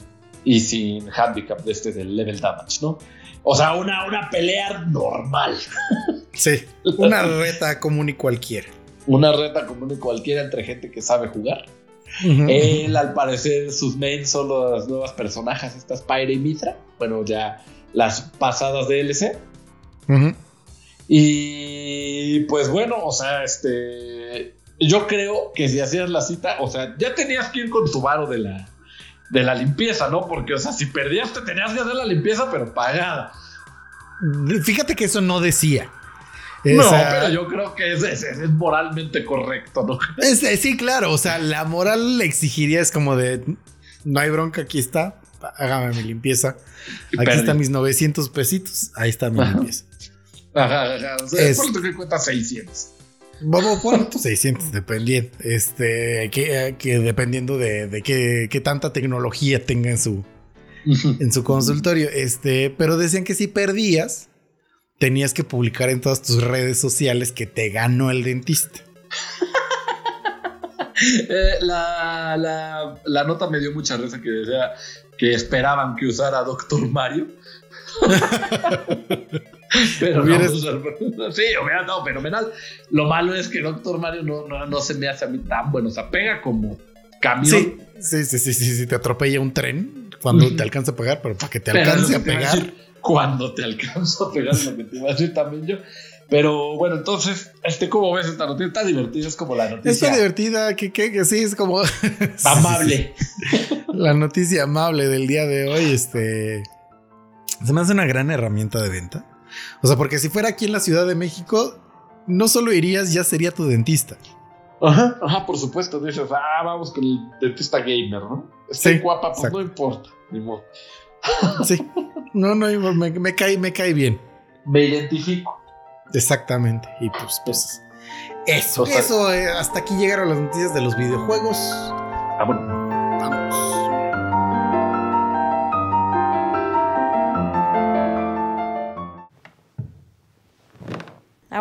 Y sin handicap de este del level damage, ¿no? O sea, una, una pelea normal. Sí, una reta común y cualquiera. Una reta común y cualquiera entre gente que sabe jugar. Él, al parecer, sus mains son las nuevas personajes, estas Pyre y Mithra. Bueno, ya las pasadas DLC. Ujú. Y pues bueno, o sea, este. Yo creo que si hacías la cita, o sea, ya tenías que ir con tu varo de la, de la limpieza, ¿no? Porque, o sea, si perdías, te tenías que hacer la limpieza, pero pagada. Fíjate que eso no decía. No, pero yo creo que es, es- es moralmente correcto, ¿no? Es- sí, claro, o sea, la moral le exigiría es como de, no hay bronca, aquí está, hágame mi limpieza. Aquí perdí. están mis 900 pesitos, ahí está mi Ajá. limpieza. Ajá, ajá, o sea, Es- por lo que cuesta 600. Vamos por tus 600, dependiendo, este, que, que dependiendo de, de qué, qué tanta tecnología tenga en su, en su consultorio. Este, pero decían que si perdías, tenías que publicar en todas tus redes sociales que te ganó el dentista. Eh, la, la- la nota me dio mucha risa que decía que esperaban que usara Doctor Mario. pero no, sí, hubiera estado fenomenal. Lo malo es que Doctor Mario no, no, no se me hace a mí tan bueno. O sea, pega como camión. Sí, sí, sí, sí, sí, sí, te atropella un tren cuando te alcanza a pegar, pero para que te Pero alcance a pegar. Cuando te alcanzo a pegar, lo que te iba a decir también yo. Pero bueno, entonces, este, ¿cómo ves esta noticia? Está divertida, es como la noticia Está divertida, que, que, que sí, es como amable. la noticia amable del día de hoy. Este se me hace una gran herramienta de venta. O sea, porque si fuera aquí en la Ciudad de México, no solo irías, ya sería tu dentista. Ajá, ajá, por supuesto. Dices, ah, vamos con el dentista gamer, ¿no? Está Sí, guapa, pues exacto. no importa. Ni modo. Sí, no, no, me, me cae, me cae bien. Me identifico. Exactamente. Y pues, pues eso, O sea- eso. eh, hasta aquí llegaron las noticias de los videojuegos. Ah, bueno.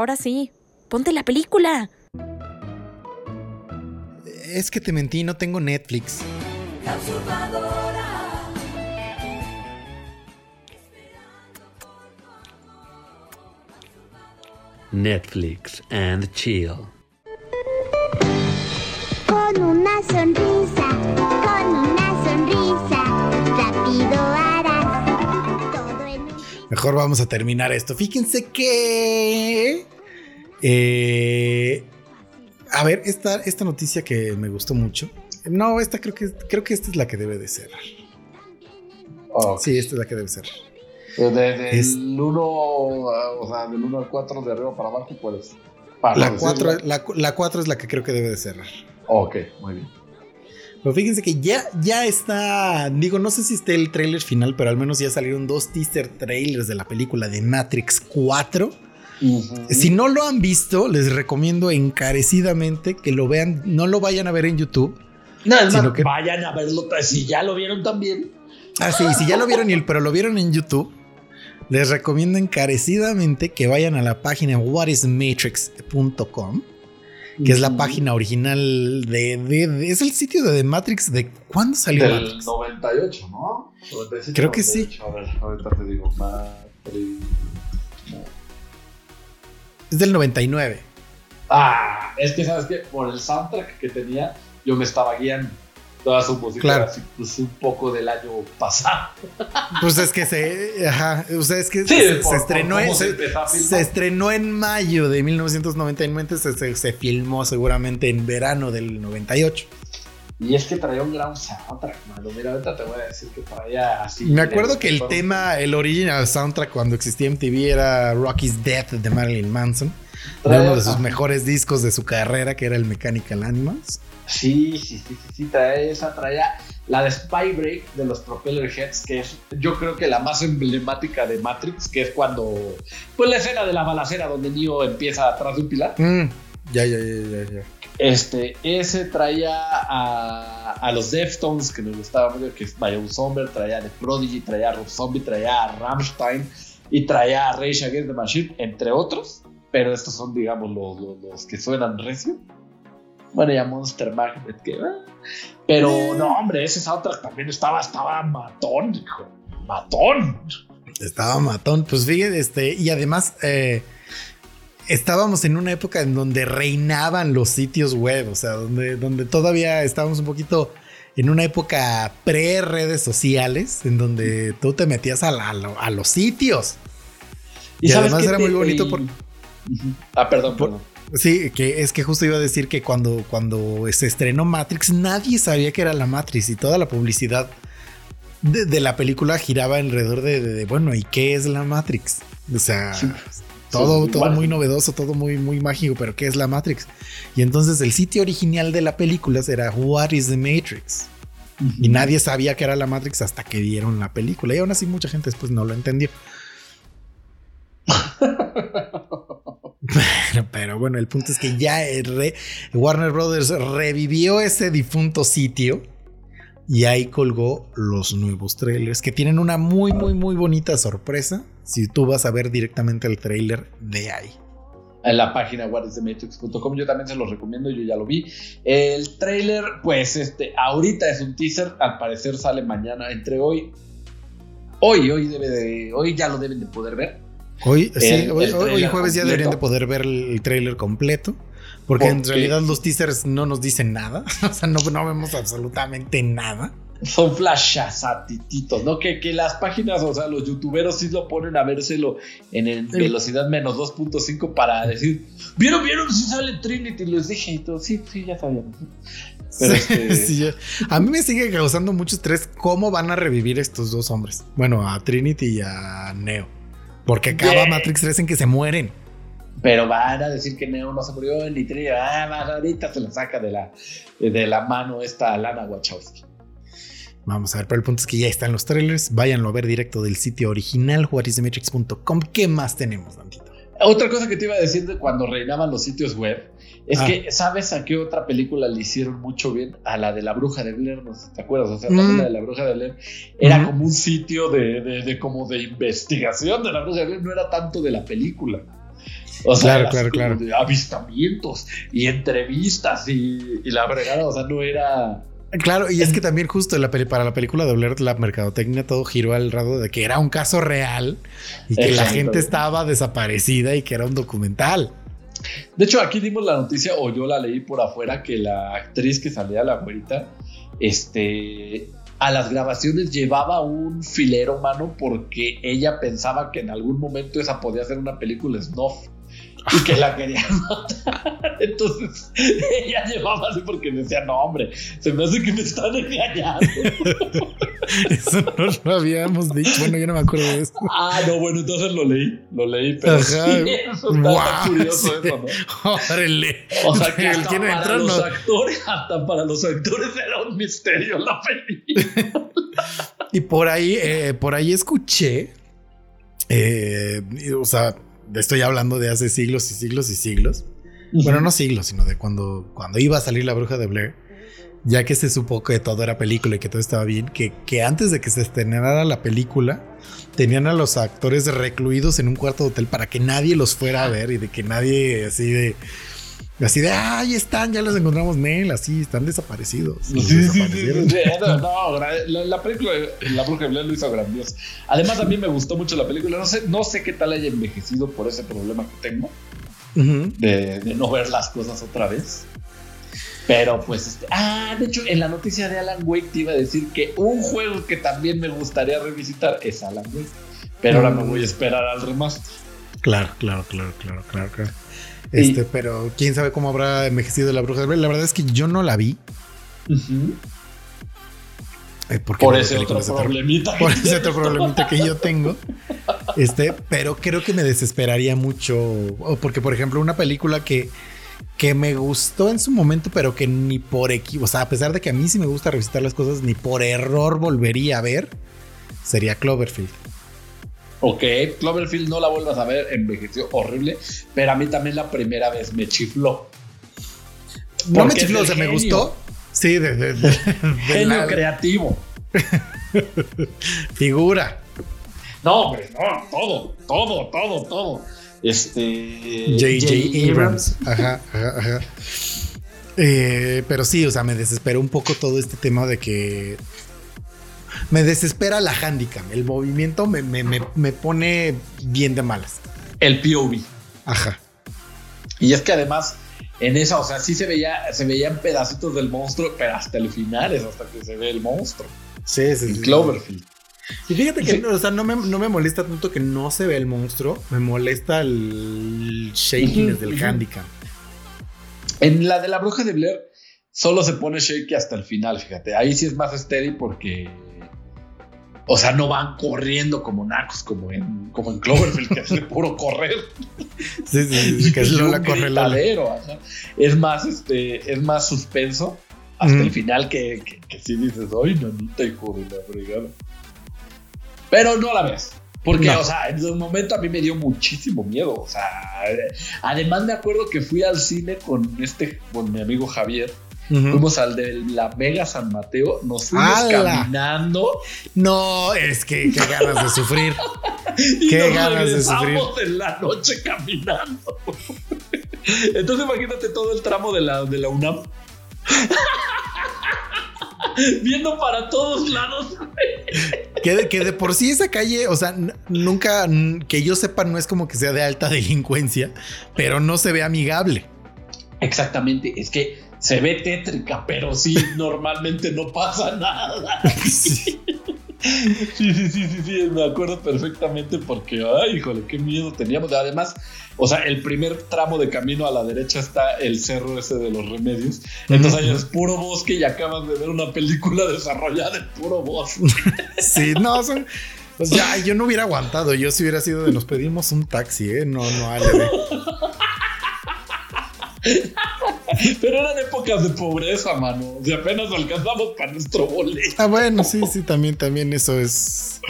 Ahora sí, ponte la película. Es que te mentí, no tengo Netflix. Netflix and chill. Mejor vamos a terminar esto. Fíjense que. eh, a ver, esta, esta noticia que me gustó mucho. No, esta creo que creo que esta es la que debe de cerrar. Oh, Sí, esta es la que debe cerrar. Pues de- del Es- 1, o sea, del 1 al 4 de arriba para abajo, pues. Para La no 4 decirlo. la, la cuatro es la que creo que debe de cerrar. Ok, muy bien. Pero fíjense que ya, ya está. Digo, no sé si esté el tráiler final, pero al menos ya salieron dos teaser trailers de la película de Matrix 4. Si no lo han visto, les recomiendo encarecidamente que lo vean. No lo vayan a ver en YouTube. No, es Sino más, que- vayan a verlo. Si ya lo vieron también. Ah, sí, si ya lo vieron, pero lo vieron en YouTube, les recomiendo encarecidamente que vayan a la página whatismatrix.com, que es la página original de, de- de- Es el sitio de The Matrix. ¿De cuándo salió Del Matrix? 98, ¿no? 97, Creo que sí. 98. A ver, ahorita te digo. Matrix. Es del 99. Ah, es que sabes que por el soundtrack que tenía, yo me estaba guiando. Toda su música Claro. así, pues, un poco del año pasado. Pues es que se. Ajá. O sea, es que Sí, se, por- se estrenó, en, se se, empezó a filmar. se estrenó en mayo de 1999. Se, se- se filmó seguramente en verano del 98. Y es que traía un gran soundtrack, mano. Mira, ahorita te voy a decir que traía así. Me acuerdo que el tema, el original soundtrack cuando existía MTV era Rocky's Death de Marilyn Manson. De Traía- uno de sus mejores discos de su carrera, que era el Mechanical Animals. Sí, sí, sí, sí, traía esa, traía la de Spy Break de los Propeller Heads, que es yo creo que la más emblemática de Matrix, que es cuando, pues la escena de la balacera donde Neo empieza atrás de un pilar. Mm, Ya, ya, ya, ya, ya. Este, ese traía a, a los Deftones, que nos gustaba mucho, que es Mayon Somber, traía a The Prodigy, traía a Rob Zombie, traía a Rammstein y traía a Rage Against the Machine, entre otros. Pero estos son, digamos, los, los, los que suenan recio. Bueno, ya Monster Magnet, que... ah. Pero no, hombre, ese soundtrack también estaba, estaba matón, hijo. Matón. Estaba matón. Pues fíjate, este, y además eh, estábamos en una época en donde reinaban los sitios web, o sea, donde, donde todavía estábamos un poquito en una época pre-redes sociales, en donde tú te metías a, la- los sitios. Y, además era te- muy bonito y- por. Ah, perdón, Por- perdón. Sí, que es que justo iba a decir que cuando, cuando se estrenó Matrix, nadie sabía que era la Matrix y toda la publicidad de, de la película giraba alrededor de, de- de, bueno, ¿y qué es la Matrix? O sea, Sí. todo, todo muy novedoso, todo muy, muy mágico, pero ¿qué es la Matrix? Y entonces el sitio original de la película era What is the Matrix? Y nadie sabía que era la Matrix hasta que vieron la película. Y aún así mucha gente después no lo entendió. Pero, pero bueno, el punto es que ya re- Warner Brothers revivió ese difunto sitio y ahí colgó los nuevos trailers que tienen una muy, muy, muy bonita sorpresa si tú vas a ver directamente el trailer de ahí. en la página whatisthematrix.com. Yo también se los recomiendo, yo ya lo vi. El trailer, pues este, ahorita es un teaser, al parecer sale mañana, entre hoy. Hoy, hoy debe de, hoy ya lo deben de poder ver. Hoy, sí, El- hoy, hoy jueves ya completo. deberían de poder ver el, trailer completo. Porque en realidad los teasers no nos dicen nada. O sea, no, no vemos absolutamente nada. Son flashazatititos, ¿no? Que, que las páginas, o sea, los youtuberos sí lo ponen a vérselo en el Sí. velocidad menos 2.5 para decir, ¿vieron, vieron si sale Trinity? Les dije y todo, sí, sí, ya sabíamos. Pero Sí, este- sí, a mí me sigue causando mucho estrés cómo van a revivir estos dos hombres. Bueno, a Trinity y a Neo. Porque acaba Yeah. Matrix 3 en que se mueren. Pero van a decir que Neo no se murió ni Trinity. Ah, más ahorita se la saca de la, de la mano esta Lana Wachowski. Vamos a ver, pero el punto es que ya están los trailers. Váyanlo a ver directo del sitio original, whatisthematrix.com. ¿Qué más tenemos, Dantito? Otra cosa que te iba a decir de cuando reinaban los sitios web es Ah. que, ¿sabes a qué otra película le hicieron mucho bien? A la de la bruja de Blair, no sé si te acuerdas. O sea, Mm. también la de la bruja de Blair era como un sitio de, de- de como de investigación de la bruja de Blair, no era tanto de la película. O sea, Claro, avistamientos y entrevistas y, y la fregada, o sea, no era. Claro, y es que también justo la peli- para la película de Blair, la mercadotecnia todo giró al lado de que era un caso real y que la gente estaba desaparecida y que era un documental. De hecho, aquí dimos la noticia, o yo la leí por afuera, que la actriz que salía, la güerita, este, a las grabaciones llevaba un filero mano porque ella pensaba que en algún momento esa podía ser una película snuff y que la querían matar. Entonces, ella llevaba así porque decía, no, hombre, se me hace que me están engañando. Eso no lo habíamos dicho. Bueno, yo no me acuerdo de eso. ah, no, bueno, entonces lo leí, lo leí, pero Ajá. sí, eso está, curioso Sí. eso, ¿no? Órale. O sea que hasta para entrar, los no. actores, hasta para los actores era un misterio la película. Y por ahí, eh, por ahí escuché, eh, o sea, estoy hablando de hace siglos y siglos y siglos. Bueno, no siglos, sino de cuando, cuando iba a salir la bruja de Blair, ya que se supo que todo era película y que todo estaba bien, que, que antes de que se estrenara la película, tenían a los actores recluidos en un cuarto de hotel para que nadie los fuera a ver y de que nadie así de... Así de, ah, ahí están, ya los encontramos, Nel, así, están desaparecidos. Sí, sí, sí, no, la, la película de La Bruja de Blair lo hizo grandioso. Además, a mí me gustó mucho la película. No sé, no sé qué tal haya envejecido por ese problema que tengo de, de no ver las cosas otra vez. Pero pues, este, ah, de hecho, en la noticia de Alan Wake te iba a decir que un juego que también me gustaría revisitar es Alan Wake. Pero ahora me voy a esperar al remaster. Claro, claro, claro, claro, claro, claro. Y- Este, pero quién sabe cómo habrá envejecido la bruja de Blair. La verdad es que yo no la vi. eh, Por ese otro problemita. Por ese otro problemita que yo tengo. Este, pero creo que me desesperaría mucho. Porque, por ejemplo, una película que, que me gustó en su momento, pero que ni por equipo, o sea, a pesar de que a mí sí me gusta revisitar las cosas, ni por error volvería a ver, sería Cloverfield. Ok, Cloverfield no la vuelvas a ver, envejeció horrible, pero a mí también la primera vez me chifló. No me chifló, o sea, me gustó. Sí, de, de- de- de Genio la creativo. figura. No, hombre, no, todo, todo, todo, todo. Este. J.J. Abrams. Ajá, ajá, ajá. Eh, pero sí, o sea, me desesperó un poco todo este tema de que. Me desespera la handicam. El movimiento me, me- me- me pone bien de malas. El POV. Ajá. Y es que además, en esa, o sea, sí se veía, se veían pedacitos del monstruo, pero hasta el final es hasta que se ve el monstruo. Sí, sí, En sí. Cloverfield. Y fíjate que Sí. no, o sea, no, me, no me molesta tanto que no se ve el monstruo. Me molesta el shakiness Ujú, del ujú. handicam. En la de la bruja de Blair, solo se pone shaky hasta el final, fíjate. Ahí sí es más steady porque. O sea, no van corriendo como nacos, como en, como en Cloverfield, que es de puro correr. Sí, sí, sí, que es Lola corre. Es más, este, es más suspenso hasta Ujú. el final que, que, que sí dices, ay, nanita, hijo de la fregada. Pero no la ves. Porque, No. o sea, en un momento a mí me dio muchísimo miedo. O sea, además me acuerdo que fui al cine con este, con mi amigo Javier. Fuimos al de la Mega San Mateo, nos fuimos caminando No, es que qué ganas de sufrir. Qué nos ganas de regresamos en la noche caminando. Entonces imagínate todo el tramo de la, de la UNAM. Viendo para todos lados. Que de, que de por sí esa calle, o sea, nunca, que yo sepa, no es como que sea de alta delincuencia, pero no se ve amigable. Exactamente, es que se ve tétrica, pero sí, normalmente no pasa nada. Sí. Sí, sí, sí, sí, sí, me acuerdo perfectamente porque, ay, híjole, qué miedo teníamos. Además, o sea, el primer tramo de camino a la derecha está el cerro ese de los remedios. Entonces ahí es puro bosque y acabas de ver una película desarrollada en puro bosque. Sí, no, son. Pues ya, yo no hubiera aguantado. Yo si hubiera sido de nos pedimos un taxi, ¿eh? No, no, Ale. Pero eran épocas de pobreza, mano. Sea, apenas alcanzamos para nuestro boleto. Ah, bueno, sí, sí, también, también eso es.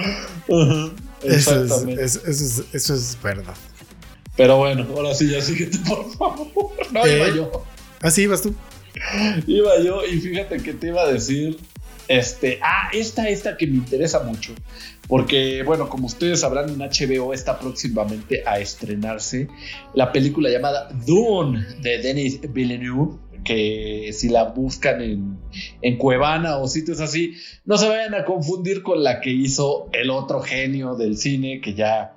Eso es, Exactamente. eso, eso es, eso es verdad. Pero bueno, ahora sí, ya síguete, por favor. No, Eh. iba yo. Ah, sí, vas tú. Iba yo y fíjate que te iba a decir, este, ah, esta, esta que me interesa mucho, porque, bueno, como ustedes sabrán, en HBO está próximamente a estrenarse la película llamada Dune de Denis Villeneuve, que si la buscan en, en Cuevana o sitios así, no se vayan a confundir con la que hizo el otro genio del cine, que ya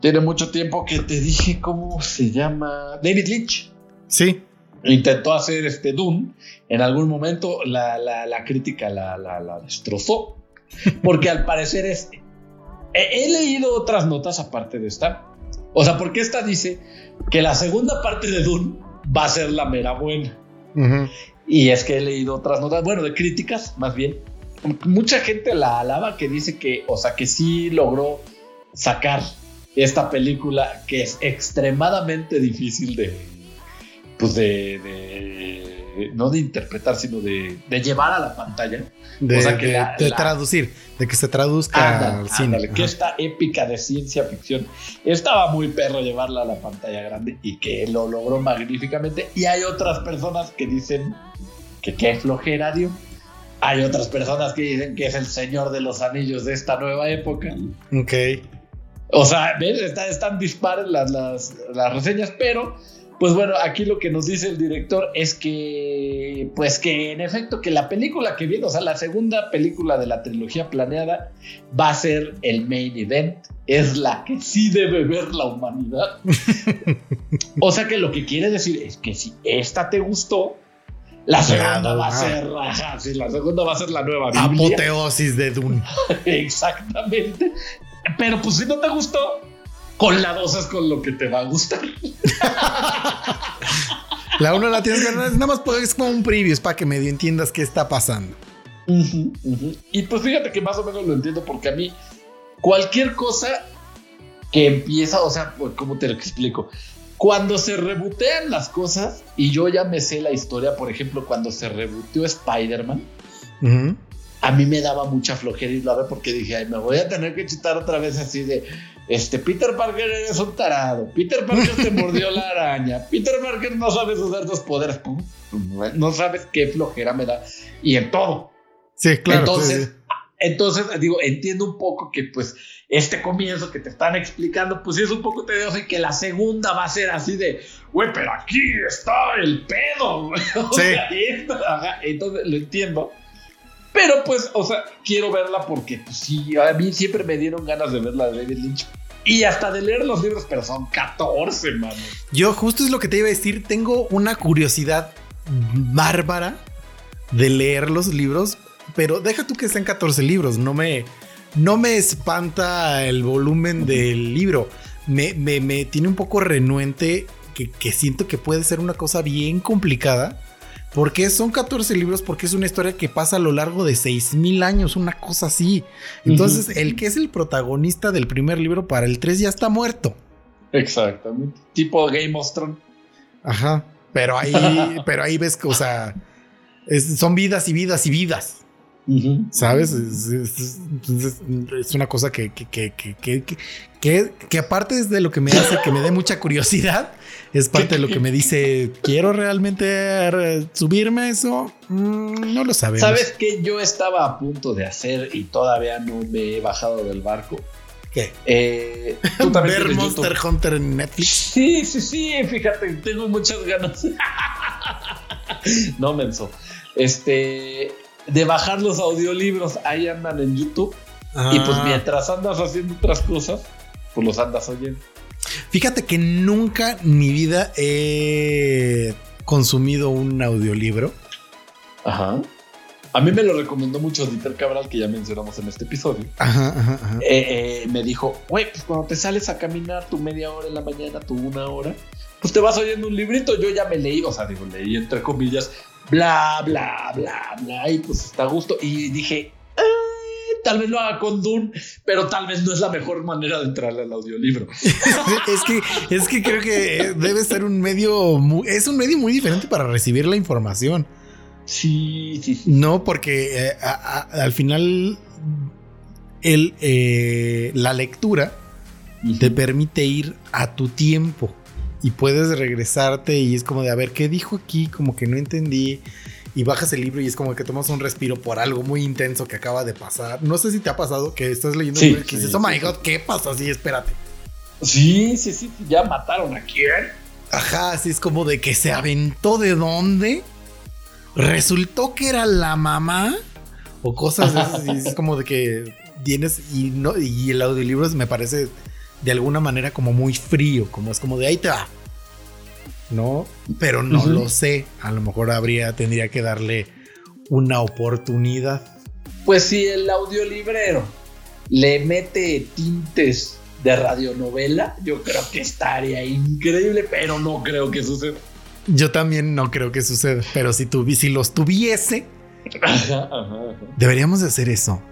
tiene mucho tiempo que te dije cómo se llama, David Lynch Sí. intentó hacer este Dune. En algún momento la, la- la crítica la, la- la destrozó. Porque al parecer es. He, he leído otras notas aparte de esta. O sea, porque esta dice que la segunda parte de Dune va a ser la mera buena. Y es que he leído otras notas, bueno, de críticas más bien. Mucha gente la alaba que dice que, o sea, que sí logró sacar esta película que es extremadamente difícil de, pues de, de- no de interpretar, sino de, de llevar a la pantalla. De, O sea, que de- la- de la- traducir, de que se traduzca Ándale, al cine. ándale, que esta épica de ciencia ficción estaba muy perro llevarla a la pantalla grande y que lo logró magníficamente. Y hay otras personas que dicen que qué flojera dio. Hay otras personas que dicen que es el señor de los anillos de esta nueva época. Ok. O sea, ¿ves? Está- están dispares las, las, las reseñas, pero pues bueno, aquí lo que nos dice el director es que, pues que en efecto, que la película que viene, o sea, la segunda película de la trilogía planeada va a ser el main event, es la que sí debe ver la humanidad. o sea que lo que quiere decir es que si esta te gustó, la segunda va a ser, ajá, sí, la segunda va a ser la nueva Biblia. Apoteosis de Dune. Exactamente. Pero pues si no te gustó, con la dos es con lo que te va a gustar. La uno la tienes que ver, nada más es como un preview, es para que medio entiendas qué está pasando. Y pues fíjate que más o menos lo entiendo porque a mí cualquier cosa que empieza, o sea, pues, ¿cómo te lo explico? Cuando se rebotean las cosas y yo ya me sé la historia, por ejemplo, cuando se reboteó Spider-Man, a mí me daba mucha flojera a ver porque dije, ay, me voy a tener que chutar otra vez así de, este, Peter Parker eres un tarado, Peter Parker te mordió la araña, Peter Parker no sabes usar tus poderes, no sabes qué flojera me da, y en todo. Sí, claro. Entonces, sí, sí. entonces, digo, entiendo un poco que pues este comienzo que te están explicando, pues sí es un poco tedioso y que la segunda va a ser así de, güey, pero aquí está el pedo, Sí. entonces lo entiendo. Pero pues, o sea, quiero verla porque pues sí, a mí siempre me dieron ganas de ver la de David Lynch. Y hasta de leer los libros, pero son 14, mano. Yo justo es lo que te iba a decir, tengo una curiosidad bárbara de leer los libros, pero deja tú que sean 14 libros, no me, no me espanta el volumen del libro, me, me- me tiene un poco renuente que, que siento que puede ser una cosa bien complicada. Porque son 14 libros, porque es una historia que pasa a lo largo de 6000 años, una cosa así. Entonces, el que es el protagonista del primer libro para el 3 ya está muerto. Exactamente. Tipo Game of Thrones. Ajá. Pero ahí, pero ahí ves que, o sea, es- son vidas y vidas y vidas. ¿Sabes? Es, es una cosa que, que, que, que, aparte es de lo que me hace que me dé mucha curiosidad, es parte de lo que me dice, ¿quiero realmente subirme a eso? Mm, no lo sabemos. ¿Sabes qué yo estaba a punto de hacer y todavía no me he bajado del barco? ¿Qué? Eh, ¿tú también Ver Monster YouTube? Hunter en Netflix. Sí, sí, sí, fíjate, tengo muchas ganas. no, menso. Este, de bajar los audiolibros, ahí andan en YouTube. Y pues Ah. mientras andas haciendo otras cosas, pues los andas oyendo. Fíjate que nunca en mi vida he consumido un audiolibro. Ajá. A mí me lo recomendó mucho Dieter Cabral, que ya mencionamos en este episodio. Ajá, ajá, ajá. Eh, eh, me dijo, güey, pues cuando te sales a caminar tu media hora en la mañana, tu una hora, pues te vas oyendo un librito. Yo ya me leí, o sea, digo, leí entre comillas, bla, bla, bla, bla, y pues está a gusto. Y dije, "Eh, tal vez lo haga con Dune, pero tal vez no es la mejor manera de entrarle al audiolibro. es que es que creo que debe ser un medio mu- es un medio muy diferente para recibir la información. Sí, sí, sí. No, porque eh, a- a- al final el, eh, la lectura te permite ir a tu tiempo y puedes regresarte y es como de a ver qué dijo aquí, como que no entendí. Y bajas el libro y es como que tomas un respiro por algo muy intenso que acaba de pasar. No sé si te ha pasado que estás leyendo Sí, un libro y dices, sí, oh my god, ¿qué pasó? Sí, espérate. Sí, sí, sí, ya mataron a quién. Ajá, así es como de que se aventó de dónde. Resultó que era la mamá. O cosas de esas. y es como de que tienes. Y no. Y el audiolibro me parece de alguna manera como muy frío. Como es como de ahí te va. No. Pero no lo sé. A lo mejor habría. Tendría que darle una oportunidad. Pues si el audiolibrero le mete tintes de radionovela, yo creo que estaría increíble, pero no creo que suceda. Yo también no creo que suceda. Pero si, tuvi- si los tuviese, Ajá, ajá, ajá. deberíamos de hacer eso.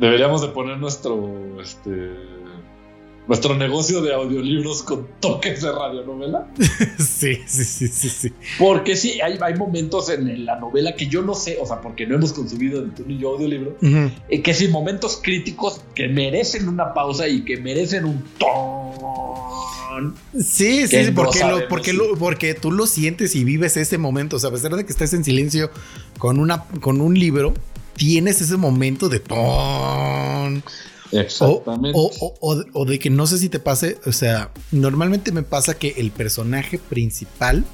Deberíamos de poner nuestro este nuestro negocio de audiolibros con toques de radionovela. sí, sí, sí, sí, sí. Porque sí, hay, hay momentos en la novela que yo no sé, o sea, porque no hemos consumido ni tú ni yo audiolibro, eh, que sí, momentos críticos que merecen una pausa y que merecen un ton. Sí, sí, sí, no porque, lo, porque, lo- porque tú lo sientes y vives ese momento. O sea, a pesar de que estés en silencio con, una, con un libro, tienes ese momento de ton. O, Exactamente. o- o- o- o de que no sé si te pase. O sea, normalmente me pasa que el personaje principal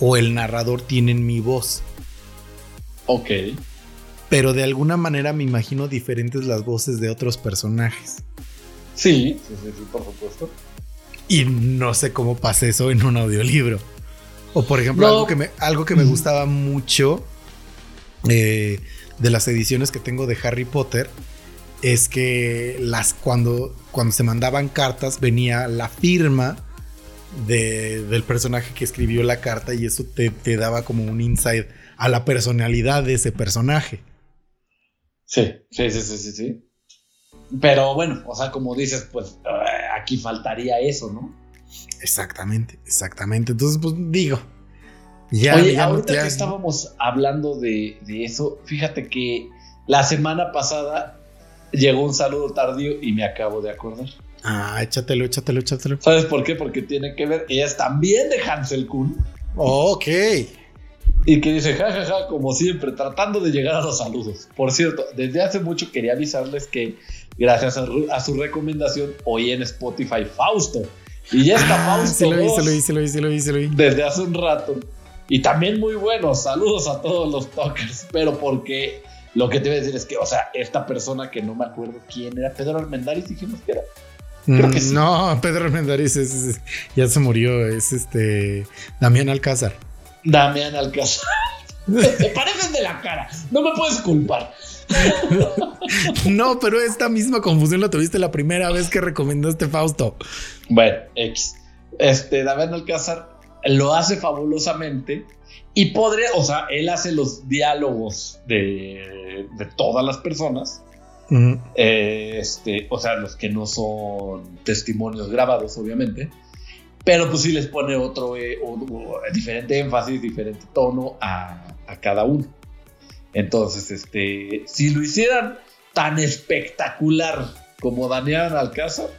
o el narrador tienen mi voz. ok. Pero de alguna manera me imagino diferentes las voces de otros personajes. Sí, sí, sí, sí, por supuesto. Y no sé cómo pasa eso en un audiolibro. O por ejemplo, No. algo, que me, algo que me gustaba mucho eh, de las ediciones que tengo de Harry Potter es que las cuando, cuando se mandaban cartas venía la firma de- del personaje que escribió la carta y eso te, te daba como un insight a la personalidad de ese personaje. Sí, sí, sí, sí, sí, sí. Pero bueno, o sea, como dices, pues eh, aquí faltaría eso, ¿no? Exactamente, exactamente. Entonces, pues digo, Ya, Oye, ya ahorita que estábamos hablando de, de eso, fíjate que la semana pasada llegó un saludo tardío y me acabo de acordar. Ah, échatelo, échatelo, échatelo. ¿Sabes por qué? Porque tiene que ver, ella es también de Hansel Kuhn Ok. y que dice, jajaja, como siempre, tratando de llegar a los saludos. Por cierto, desde hace mucho quería avisarles que gracias a, su recomendación oí en Spotify Fausto. Y ya está Ah, Fausto. sí lo vi, 2 sí lo vi, sí lo vi, sí lo vi, lo vi. desde hace un rato. Y también muy buenos. Saludos a todos los talkers. Pero porque lo que te voy a decir es que, o sea, esta persona que no me acuerdo quién era, Pedro Armendáriz, dijimos que era. Creo que Mm, sí. No, Pedro Armendáriz es- es- ya se murió. Es este Damián Alcázar. Damián Alcázar. Te pareces de la cara. No me puedes culpar. No, pero esta misma confusión la tuviste la primera vez que recomendaste Fausto. Bueno, X. Este, Damián Alcázar lo hace fabulosamente. Y podría, o sea, él hace los diálogos de, de todas las personas. Eh, este, o sea, los que no son testimonios grabados, obviamente. Pero pues sí les pone otro, eh, diferente énfasis, diferente tono a, a cada uno. Entonces, este, si lo hicieran tan espectacular como Daniel Alcázar,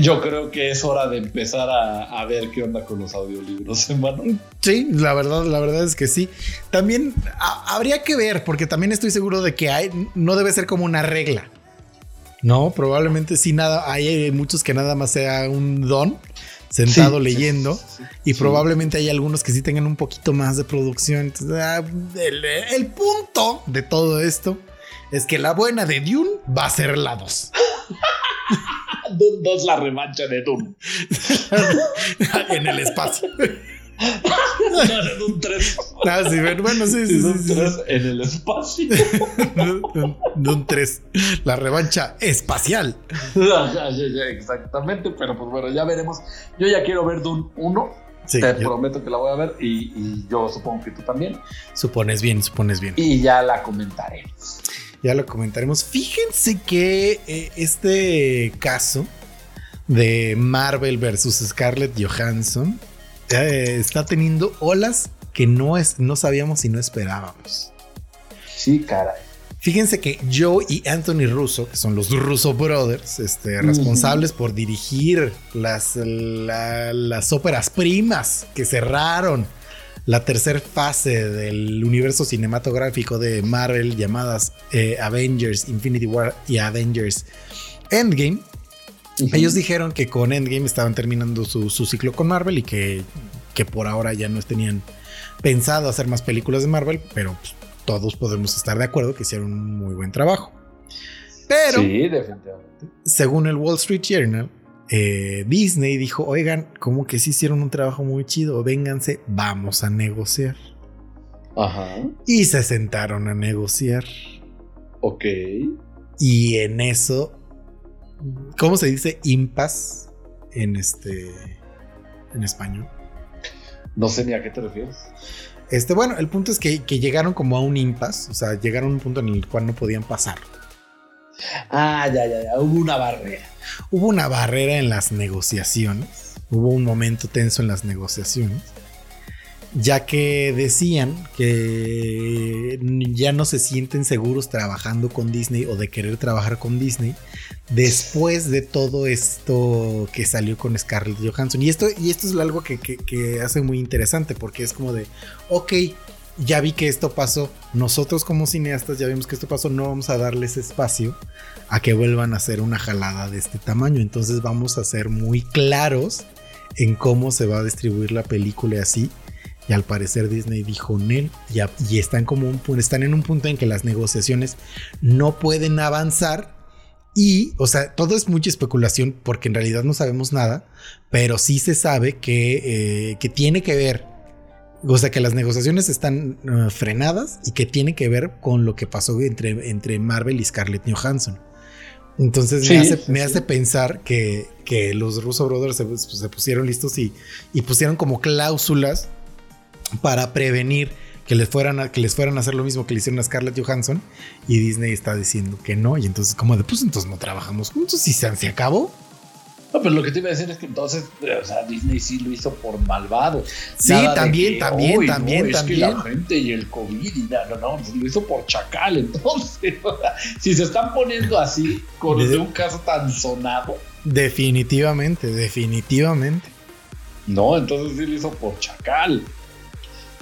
yo creo que es hora de empezar a, a ver qué onda con los audiolibros, hermano. Sí, la verdad, la verdad es que sí. También a- habría que ver, porque también estoy seguro de que hay, no debe ser como una regla. No, probablemente sí nada. Hay eh, muchos que nada más sea un don sentado Sí, leyendo. sí, sí, sí. Y Sí. probablemente hay algunos que sí tengan un poquito más de producción. Entonces, ah, el, el punto de todo esto es que la buena de Dune va a ser la 2. Dune 2, la revancha de Dune. en el espacio. No, de Dune 3. Ah, sí, bueno, sí, sí, Dune sí, sí. 3 en el espacio. Dune 3, la revancha espacial. Exactamente, pero pues bueno, ya veremos. Yo ya quiero ver Dune 1. Sí, Te yo- prometo que la voy a ver y, y yo supongo que tú también. supones bien, supones bien. Y ya la comentaremos. Ya lo comentaremos. Fíjense que eh, este caso de Marvel versus Scarlett Johansson eh, está teniendo olas que no, es, no sabíamos y no esperábamos. Sí, caray. Fíjense que Joe y Anthony Russo, que son los Russo Brothers, este, responsables por dirigir las, la- las óperas primas que cerraron la tercera fase del universo cinematográfico de Marvel llamadas eh, Avengers Infinity War y Avengers Endgame. Ellos dijeron que con Endgame estaban terminando su, su ciclo con Marvel y que, que por ahora ya no tenían pensado hacer más películas de Marvel, pero pues, todos podemos estar de acuerdo que hicieron un muy buen trabajo. Pero, Sí, definitivamente. según el Wall Street Journal, eh, Disney dijo, oigan, como que sí hicieron un trabajo muy chido, vénganse, vamos a negociar. Ajá. Y se sentaron a negociar. Ok. Y en eso, ¿cómo se dice impas en este en español? No sé ni a qué te refieres. Este, bueno, el punto es que, que llegaron como a un impas, o sea, llegaron a un punto en el cual no podían pasar. Ah, ya, ya, ya. Hubo una barrera. Hubo una barrera en las negociaciones, hubo un momento tenso en las negociaciones, ya que decían que ya no se sienten seguros trabajando con Disney o de querer trabajar con Disney después de todo esto que salió con Scarlett Johansson. Y esto, y esto es algo que, que- que hace muy interesante porque es como de, ok, ya vi que esto pasó, nosotros como cineastas ya vimos que esto pasó, no vamos a darles espacio a que vuelvan a hacer una jalada de este tamaño. Entonces vamos a ser muy claros en cómo se va a distribuir la película y así. Y al parecer Disney dijo Nel y, y están como un, están en un punto en que las negociaciones no pueden avanzar. Y, o sea, todo es mucha especulación porque en realidad no sabemos nada, pero sí se sabe que, eh, que tiene que ver, o sea, que las negociaciones están eh, frenadas y que tiene que ver con lo que pasó entre, entre Marvel y Scarlett Johansson. Entonces Sí, me, hace, sí, me sí. hace pensar que, que los Russo Brothers se, pues, se pusieron listos y, y pusieron como cláusulas para prevenir que les fueran a, que les fueran a hacer lo mismo que le hicieron a Scarlett Johansson y Disney está diciendo que no y entonces como de pues entonces no trabajamos juntos y se, se acabó No, pero lo que te iba a decir es que entonces, o sea, Disney sí lo hizo por malvado. Sí, Nada también, que, también, "Ay, no, también, es que la gente y el COVID y nada, no, no, lo hizo por chacal. Entonces, o sea, si se están poniendo así con de un caso tan sonado, Definitivamente, definitivamente. no, entonces sí lo hizo por chacal.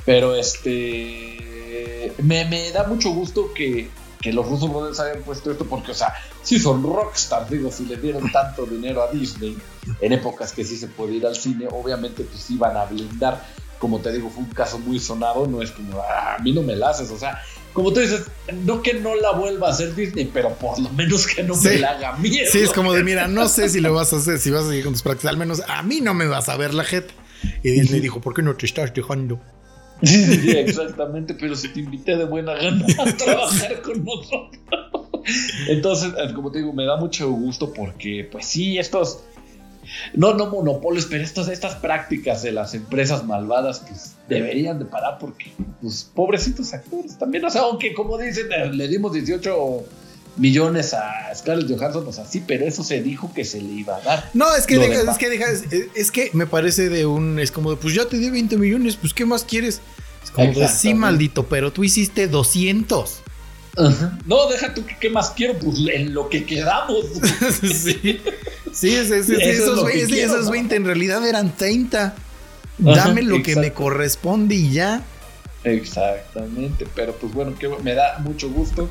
Pero este. Me, me da mucho gusto que, que los Russo Brothers hayan puesto esto porque, o sea, sí son rockstars, digo, si le dieron tanto dinero a Disney en épocas que sí se puede ir al cine, obviamente pues iban a blindar. Como te digo, fue un caso muy sonado, no es como, "Ah, a mí no me la haces, o sea, como tú dices, no que no la vuelva a hacer Disney, pero por lo menos que no me la haga miedo. Sí, es como de, mira, no sé si lo vas a hacer, si vas a seguir con tus prácticas, al menos a mí no me vas a ver la jeta. Y Disney dijo, ¿por qué no te estás dejando? Sí, sí, sí, exactamente, pero si te invité de buena gana a trabajar con nosotros. Entonces, eh, como te digo, me da mucho gusto porque, pues sí, estos, no, no monopolios, pero estos, estas prácticas de las empresas malvadas, pues deberían de parar porque, pues, pobrecitos actores también, o sea, aunque como dicen, eh, le dimos 18 millones a Scarlett Johansson, pues así, pero eso se dijo que se le iba a dar. No, es que deja, es que deja, es, es que me parece de un, es como de, pues ya te di 20 millones, pues ¿qué más quieres? Como de, sí, maldito, pero tú hiciste 200. No, deja tú que qué más quiero, pues en lo que quedamos. sí, sí, es- es- es- Eso es esos, que quiero, esos ¿no? 20 en realidad eran 30. Ajá, Dame lo que me corresponde y ya. Exactamente, pero pues bueno, que me da mucho gusto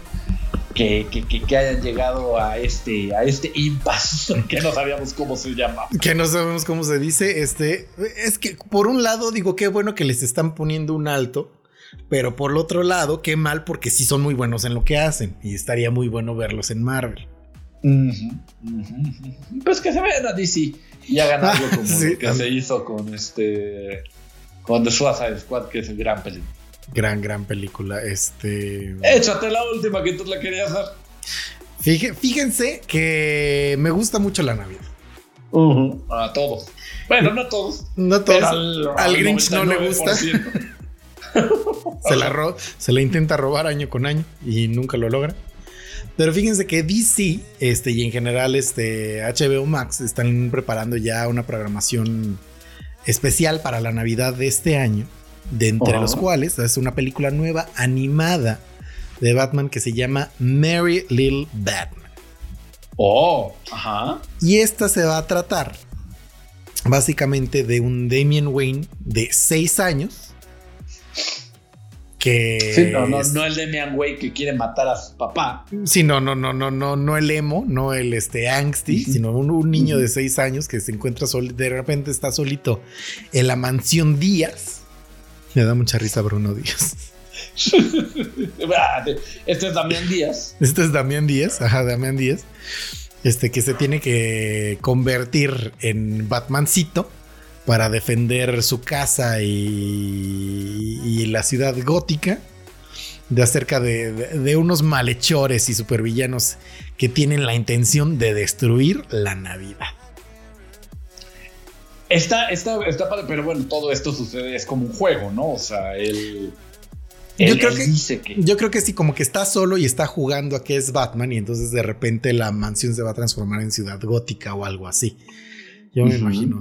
que, que, que- hayan llegado a este, a este impasse que no sabíamos cómo se llama. Que no sabemos cómo se dice. Este es que por un lado digo qué bueno que les están poniendo un alto, pero por el otro lado qué mal porque sí son muy buenos en lo que hacen y estaría muy bueno verlos en Marvel. Pues que se vean a DC y hagan algo como Sí, lo que se hizo con este con The Suicide Squad, que es el gran película. Gran, gran película. Este. Échate la última que tú la querías hacer. Fíje- Fíjense que me gusta mucho la Navidad. A todos. Bueno, no a todos. No todos. pero al, al Grinch no le gusta. 99%. Se la, ro- se la intenta robar año con año y nunca lo logra. Pero fíjense que DC este, y en general este, HBO Max están preparando ya una programación especial para la Navidad de este año, de entre los cuales es una película nueva animada de Batman que se llama Merry Little Batman. Oh, ajá. Y esta se va a tratar básicamente de un Damian Wayne de 6 años. Que Sí, no, no, es- no el Demian Way que quiere matar a su papá. Sí, no, no, no, no, no, no el emo, no el este angsty, Ujú. sino un, un niño de seis años que se encuentra sol, de repente está solito en la mansión Díaz. Me da mucha risa Bruno Díaz. Ah, Este es Damián Díaz. Este es Damián Díaz, ajá, Damián Díaz. Este que se tiene que convertir en Batmancito para defender su casa y, y la ciudad gótica de acerca de, de- de unos malhechores y supervillanos que tienen la intención de destruir la Navidad. Está, está, está padre, pero bueno, todo esto sucede, es como un juego, ¿no? O sea, él. Yo creo él que- dice que. Yo creo que sí, como que está solo y está jugando a que es Batman y entonces de repente la mansión se va a transformar en ciudad gótica o algo así. Yo me imagino.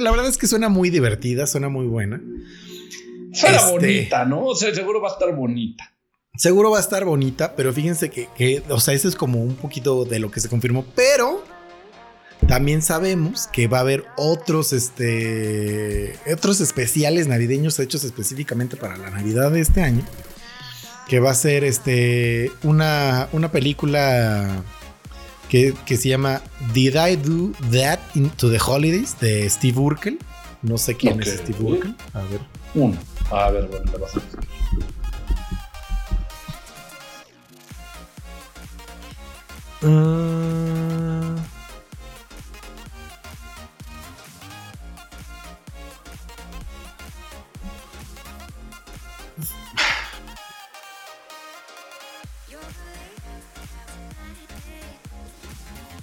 La verdad es que suena muy divertida, suena muy buena. Suena este- bonita, ¿no? O sea, seguro va a estar bonita. Seguro va a estar bonita, pero fíjense que, que, o sea, eso es como un poquito de lo que se confirmó, pero también sabemos que va a haber otros, este, otros especiales navideños hechos específicamente para la Navidad de este año, que va a ser, este, una, una película que, que se llama Did I Do That into the Holidays de Steve Urkel. No sé quién es. Steve Urkel. A ver. Uno. A ver, bueno, vas a.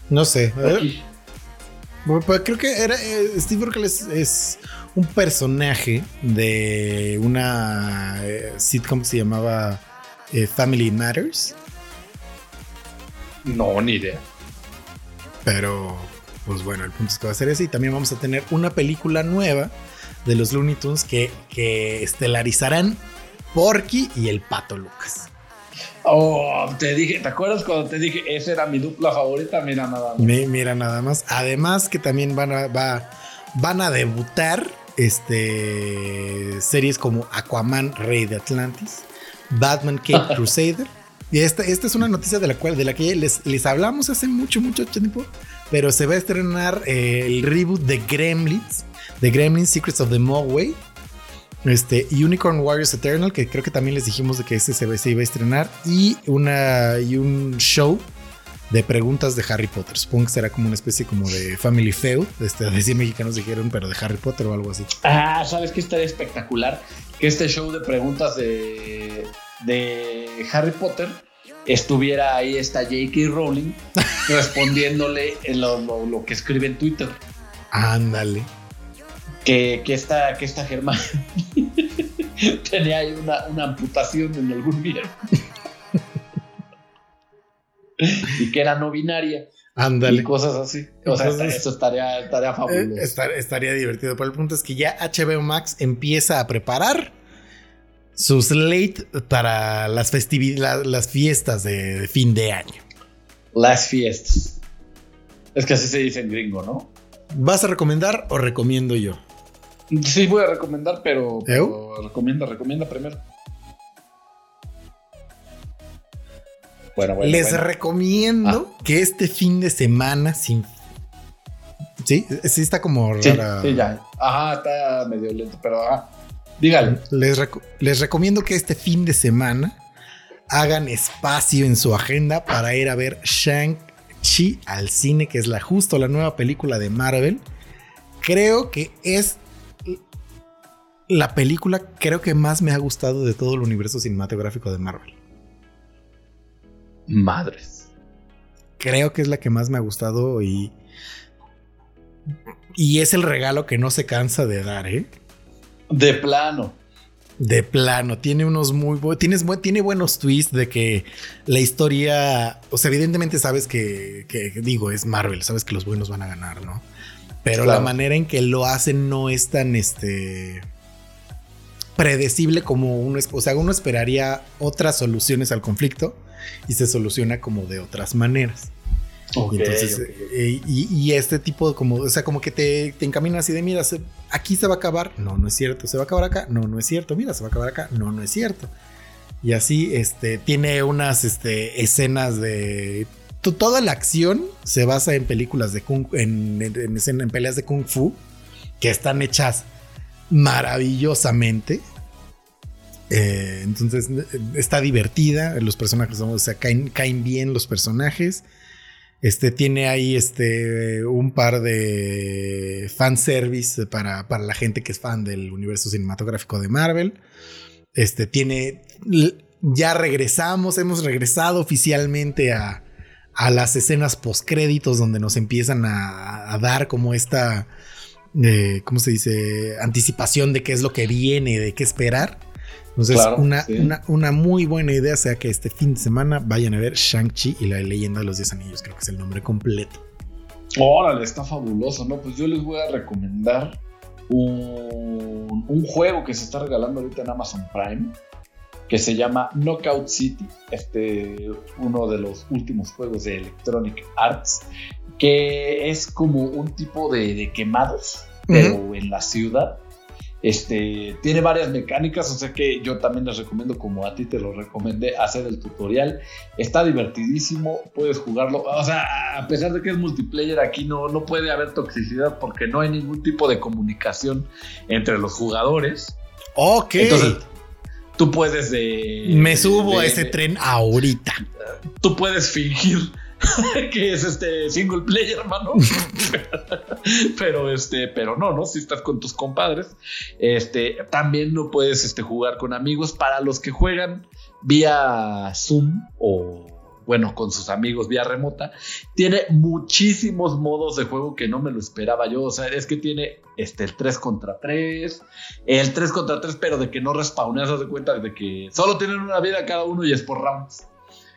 No sé. pues creo que era eh, Steve Urkel es, es un personaje de una eh, sitcom que se llamaba eh, Family Matters. No, ni idea. Pero pues bueno, el punto es que va a ser ese. Y también vamos a tener una película nueva de los Looney Tunes que, que estelarizarán Porky y el Pato Lucas. Oh, te dije, ¿te acuerdas cuando te dije esa era mi dupla favorita? Mira nada más. Mi- Mira nada más. Además que también van a, va- van a debutar este, series como Aquaman, Rey de Atlantis, Batman, Cape Crusader. Y esta, esta es una noticia de la cual de la que les, les hablamos hace mucho, mucho tiempo. Pero se va a estrenar eh, el reboot de Gremlins, de Gremlins Secrets of the Mogwai. Este, Unicorn Warriors Eternal, que creo que también les dijimos de que ese se, va- se iba a estrenar. Y, una, y un show de preguntas de Harry Potter. Supongo que será como una especie como de Family Feud. Este, de 100 mexicanos dijeron, pero de Harry Potter o algo así. Ah, ¿sabes qué estaría espectacular? Que este show de preguntas de, de Harry Potter estuviera ahí esta J.K. Rowling respondiéndole en lo, lo- lo que escribe en Twitter. Ándale. Que, que esta, que esta Germán tenía ahí una, una amputación en algún miembro. y que era no binaria. Ándale. Y cosas así. O sea, Entonces- eso estaría, estaría Eh, fabuloso. estar- estaría divertido. Pero el punto es que ya HBO Max empieza a preparar su slate para las festividades, las fiestas de, de fin de año. Las fiestas. Es que así se dice en gringo, ¿no? ¿Vas a recomendar o recomiendo yo? Sí, voy a recomendar, pero, pero recomienda, recomienda primero. Bueno, bueno. Les bueno. recomiendo que este fin de semana sin... Sí, sí está como Sí, rara. sí, ya. Ajá, está medio lento, pero ajá. Dígale. Les, reco- les recomiendo que este fin de semana hagan espacio en su agenda para ir a ver Shang-Chi al cine, que es la justo la nueva película de Marvel. Creo que es la película creo que más me ha gustado de todo el universo cinematográfico de Marvel. Madres. Creo que es la que más me ha gustado y y es el regalo que no se cansa de dar, ¿eh? De plano. De plano, tiene unos muy buenos, tienes, bu- tiene buenos twists de que la historia, o sea, evidentemente sabes que, que, digo, es Marvel, sabes que los buenos van a ganar, ¿no? Pero Claro. la manera en que lo hacen no es tan, este, predecible como uno, o sea, uno esperaría otras soluciones al conflicto y se soluciona como de otras maneras. Ok, Y entonces, ok. eh, y, y este tipo de como, o sea, como que te, te encaminan así de, mira, se- aquí se va a acabar, no, no es cierto, se va a acabar acá, no, no es cierto, mira, se va a acabar acá, no, no es cierto. Y así, este, tiene unas, este, escenas de, to- toda la acción se basa en películas de kung, en, en, en peleas de kung fu, que están hechas maravillosamente. Eh, entonces eh, está divertida, los personajes, o sea, caen, caen bien los personajes. Este tiene ahí este un par de fanservice para, para la gente que es fan del universo cinematográfico de Marvel. Este tiene. Ya regresamos, hemos regresado oficialmente a, a las escenas postcréditos donde nos empiezan a dar como esta. Eh, ¿Cómo se dice? Anticipación de qué es lo que viene, de qué esperar. Entonces, Claro, una, sí. una, una muy buena idea sea que este fin de semana vayan a ver Shang-Chi y la leyenda de los 10 anillos, creo que es el nombre completo. Órale, está fabuloso, ¿no? Pues yo les voy a recomendar un, un juego que se está regalando ahorita en Amazon Prime, que se llama Knockout City, este, uno de los últimos juegos de Electronic Arts, que es como un tipo de, de quemados, pero en la ciudad. Este, tiene varias mecánicas, o sea que yo también les recomiendo, como a ti te lo recomendé, hacer el tutorial. Está divertidísimo, puedes jugarlo. O sea, a pesar de que es multiplayer, aquí no, no puede haber toxicidad porque no hay ningún tipo de comunicación entre los jugadores. Ok. Entonces, tú puedes de. Me subo de- a ese de- tren ahorita. Tú puedes fingir que es este single player, hermano. pero este, pero no, ¿no? Si estás con tus compadres. Este, también no puedes este, jugar con amigos. Para los que juegan vía Zoom o bueno, con sus amigos vía remota, tiene muchísimos modos de juego que no me lo esperaba yo. O sea, es que tiene este, el 3 contra 3, el 3 contra 3, pero de que no respawneas, haz de cuenta de que solo tienen una vida cada uno y es por rounds.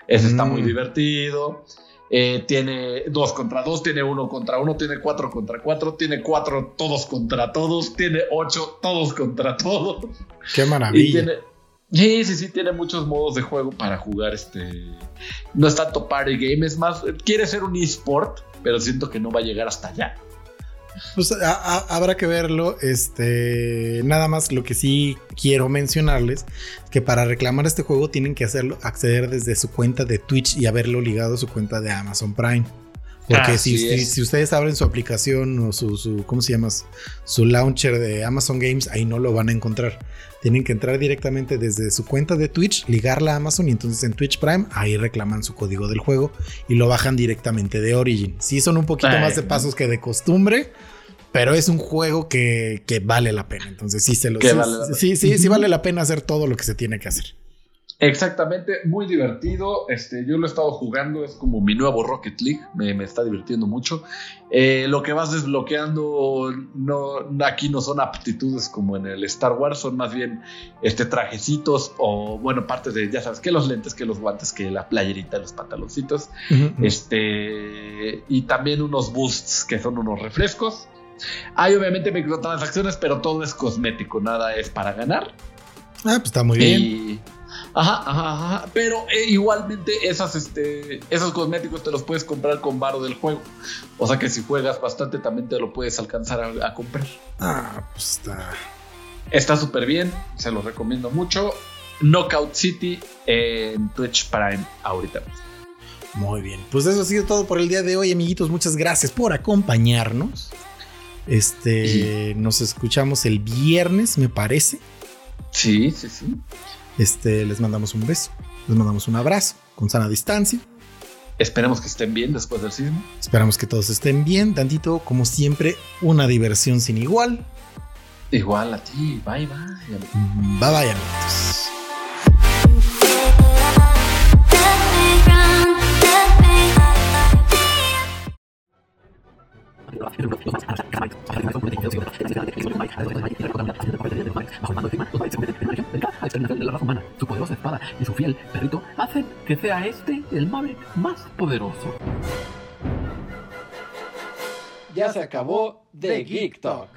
Ese está Mm. muy divertido. Eh, tiene dos contra dos, tiene uno contra uno, tiene cuatro contra cuatro, tiene cuatro todos contra todos, tiene ocho todos contra todos. Qué Y maravilla. tiene, sí, sí, sí, tiene muchos modos de juego para jugar este. No es tanto party game, es más, quiere ser un eSport, pero siento que no va a llegar hasta allá. Pues a- habrá que verlo. Este, nada más lo que sí quiero mencionarles que para reclamar este juego tienen que hacerlo acceder desde su cuenta de Twitch y haberlo ligado a su cuenta de Amazon Prime. Porque si, ustedes abren su aplicación o su, su ¿cómo se llama? Su launcher de Amazon Games, ahí no lo van a encontrar. Tienen que entrar directamente desde su cuenta de Twitch, ligarla a Amazon y entonces en Twitch Prime ahí reclaman su código del juego y lo bajan directamente de Origin. Sí son un poquito más de pasos que de costumbre, pero es un juego que, que vale la pena. Entonces sí se lo sí, vale sí, sí, sí vale la pena hacer todo lo que se tiene que hacer. Exactamente, muy divertido. Este, yo lo he estado jugando, es como mi nuevo Rocket League, me, me está divirtiendo mucho. Eh, lo que vas desbloqueando, no, aquí no son aptitudes como en el Star Wars, son más bien este, trajecitos o, bueno, partes de, ya sabes, que los lentes, que los guantes, que la playerita, los pantaloncitos. Este, y también unos boosts que son unos refrescos. Hay obviamente microtransacciones, pero todo es cosmético, nada es para ganar. Ah, pues está muy bien. Ajá, ajá, ajá. Pero eh, igualmente esas, este, esos cosméticos te los puedes comprar con varo del juego. O sea que si juegas bastante también te lo puedes alcanzar a, a comprar. Ah, pues está. Está súper bien, se los recomiendo mucho. Knockout City en Twitch Prime ahorita. Muy bien. Pues eso ha sido todo por el día de hoy, amiguitos. Muchas gracias por acompañarnos. Este, nos escuchamos el viernes, me parece. Sí, sí, sí. Este, les mandamos un beso, les mandamos un abrazo con sana distancia. Esperemos que estén bien después del sismo. Esperamos que todos estén bien, tantito, como siempre, una diversión sin igual. Igual a ti, bye bye. Bye bye, amiguitos. Su poderosa espada y su fiel perrito hacen que sea este el Maverick más poderoso. Ya se acabó The Geek Talk.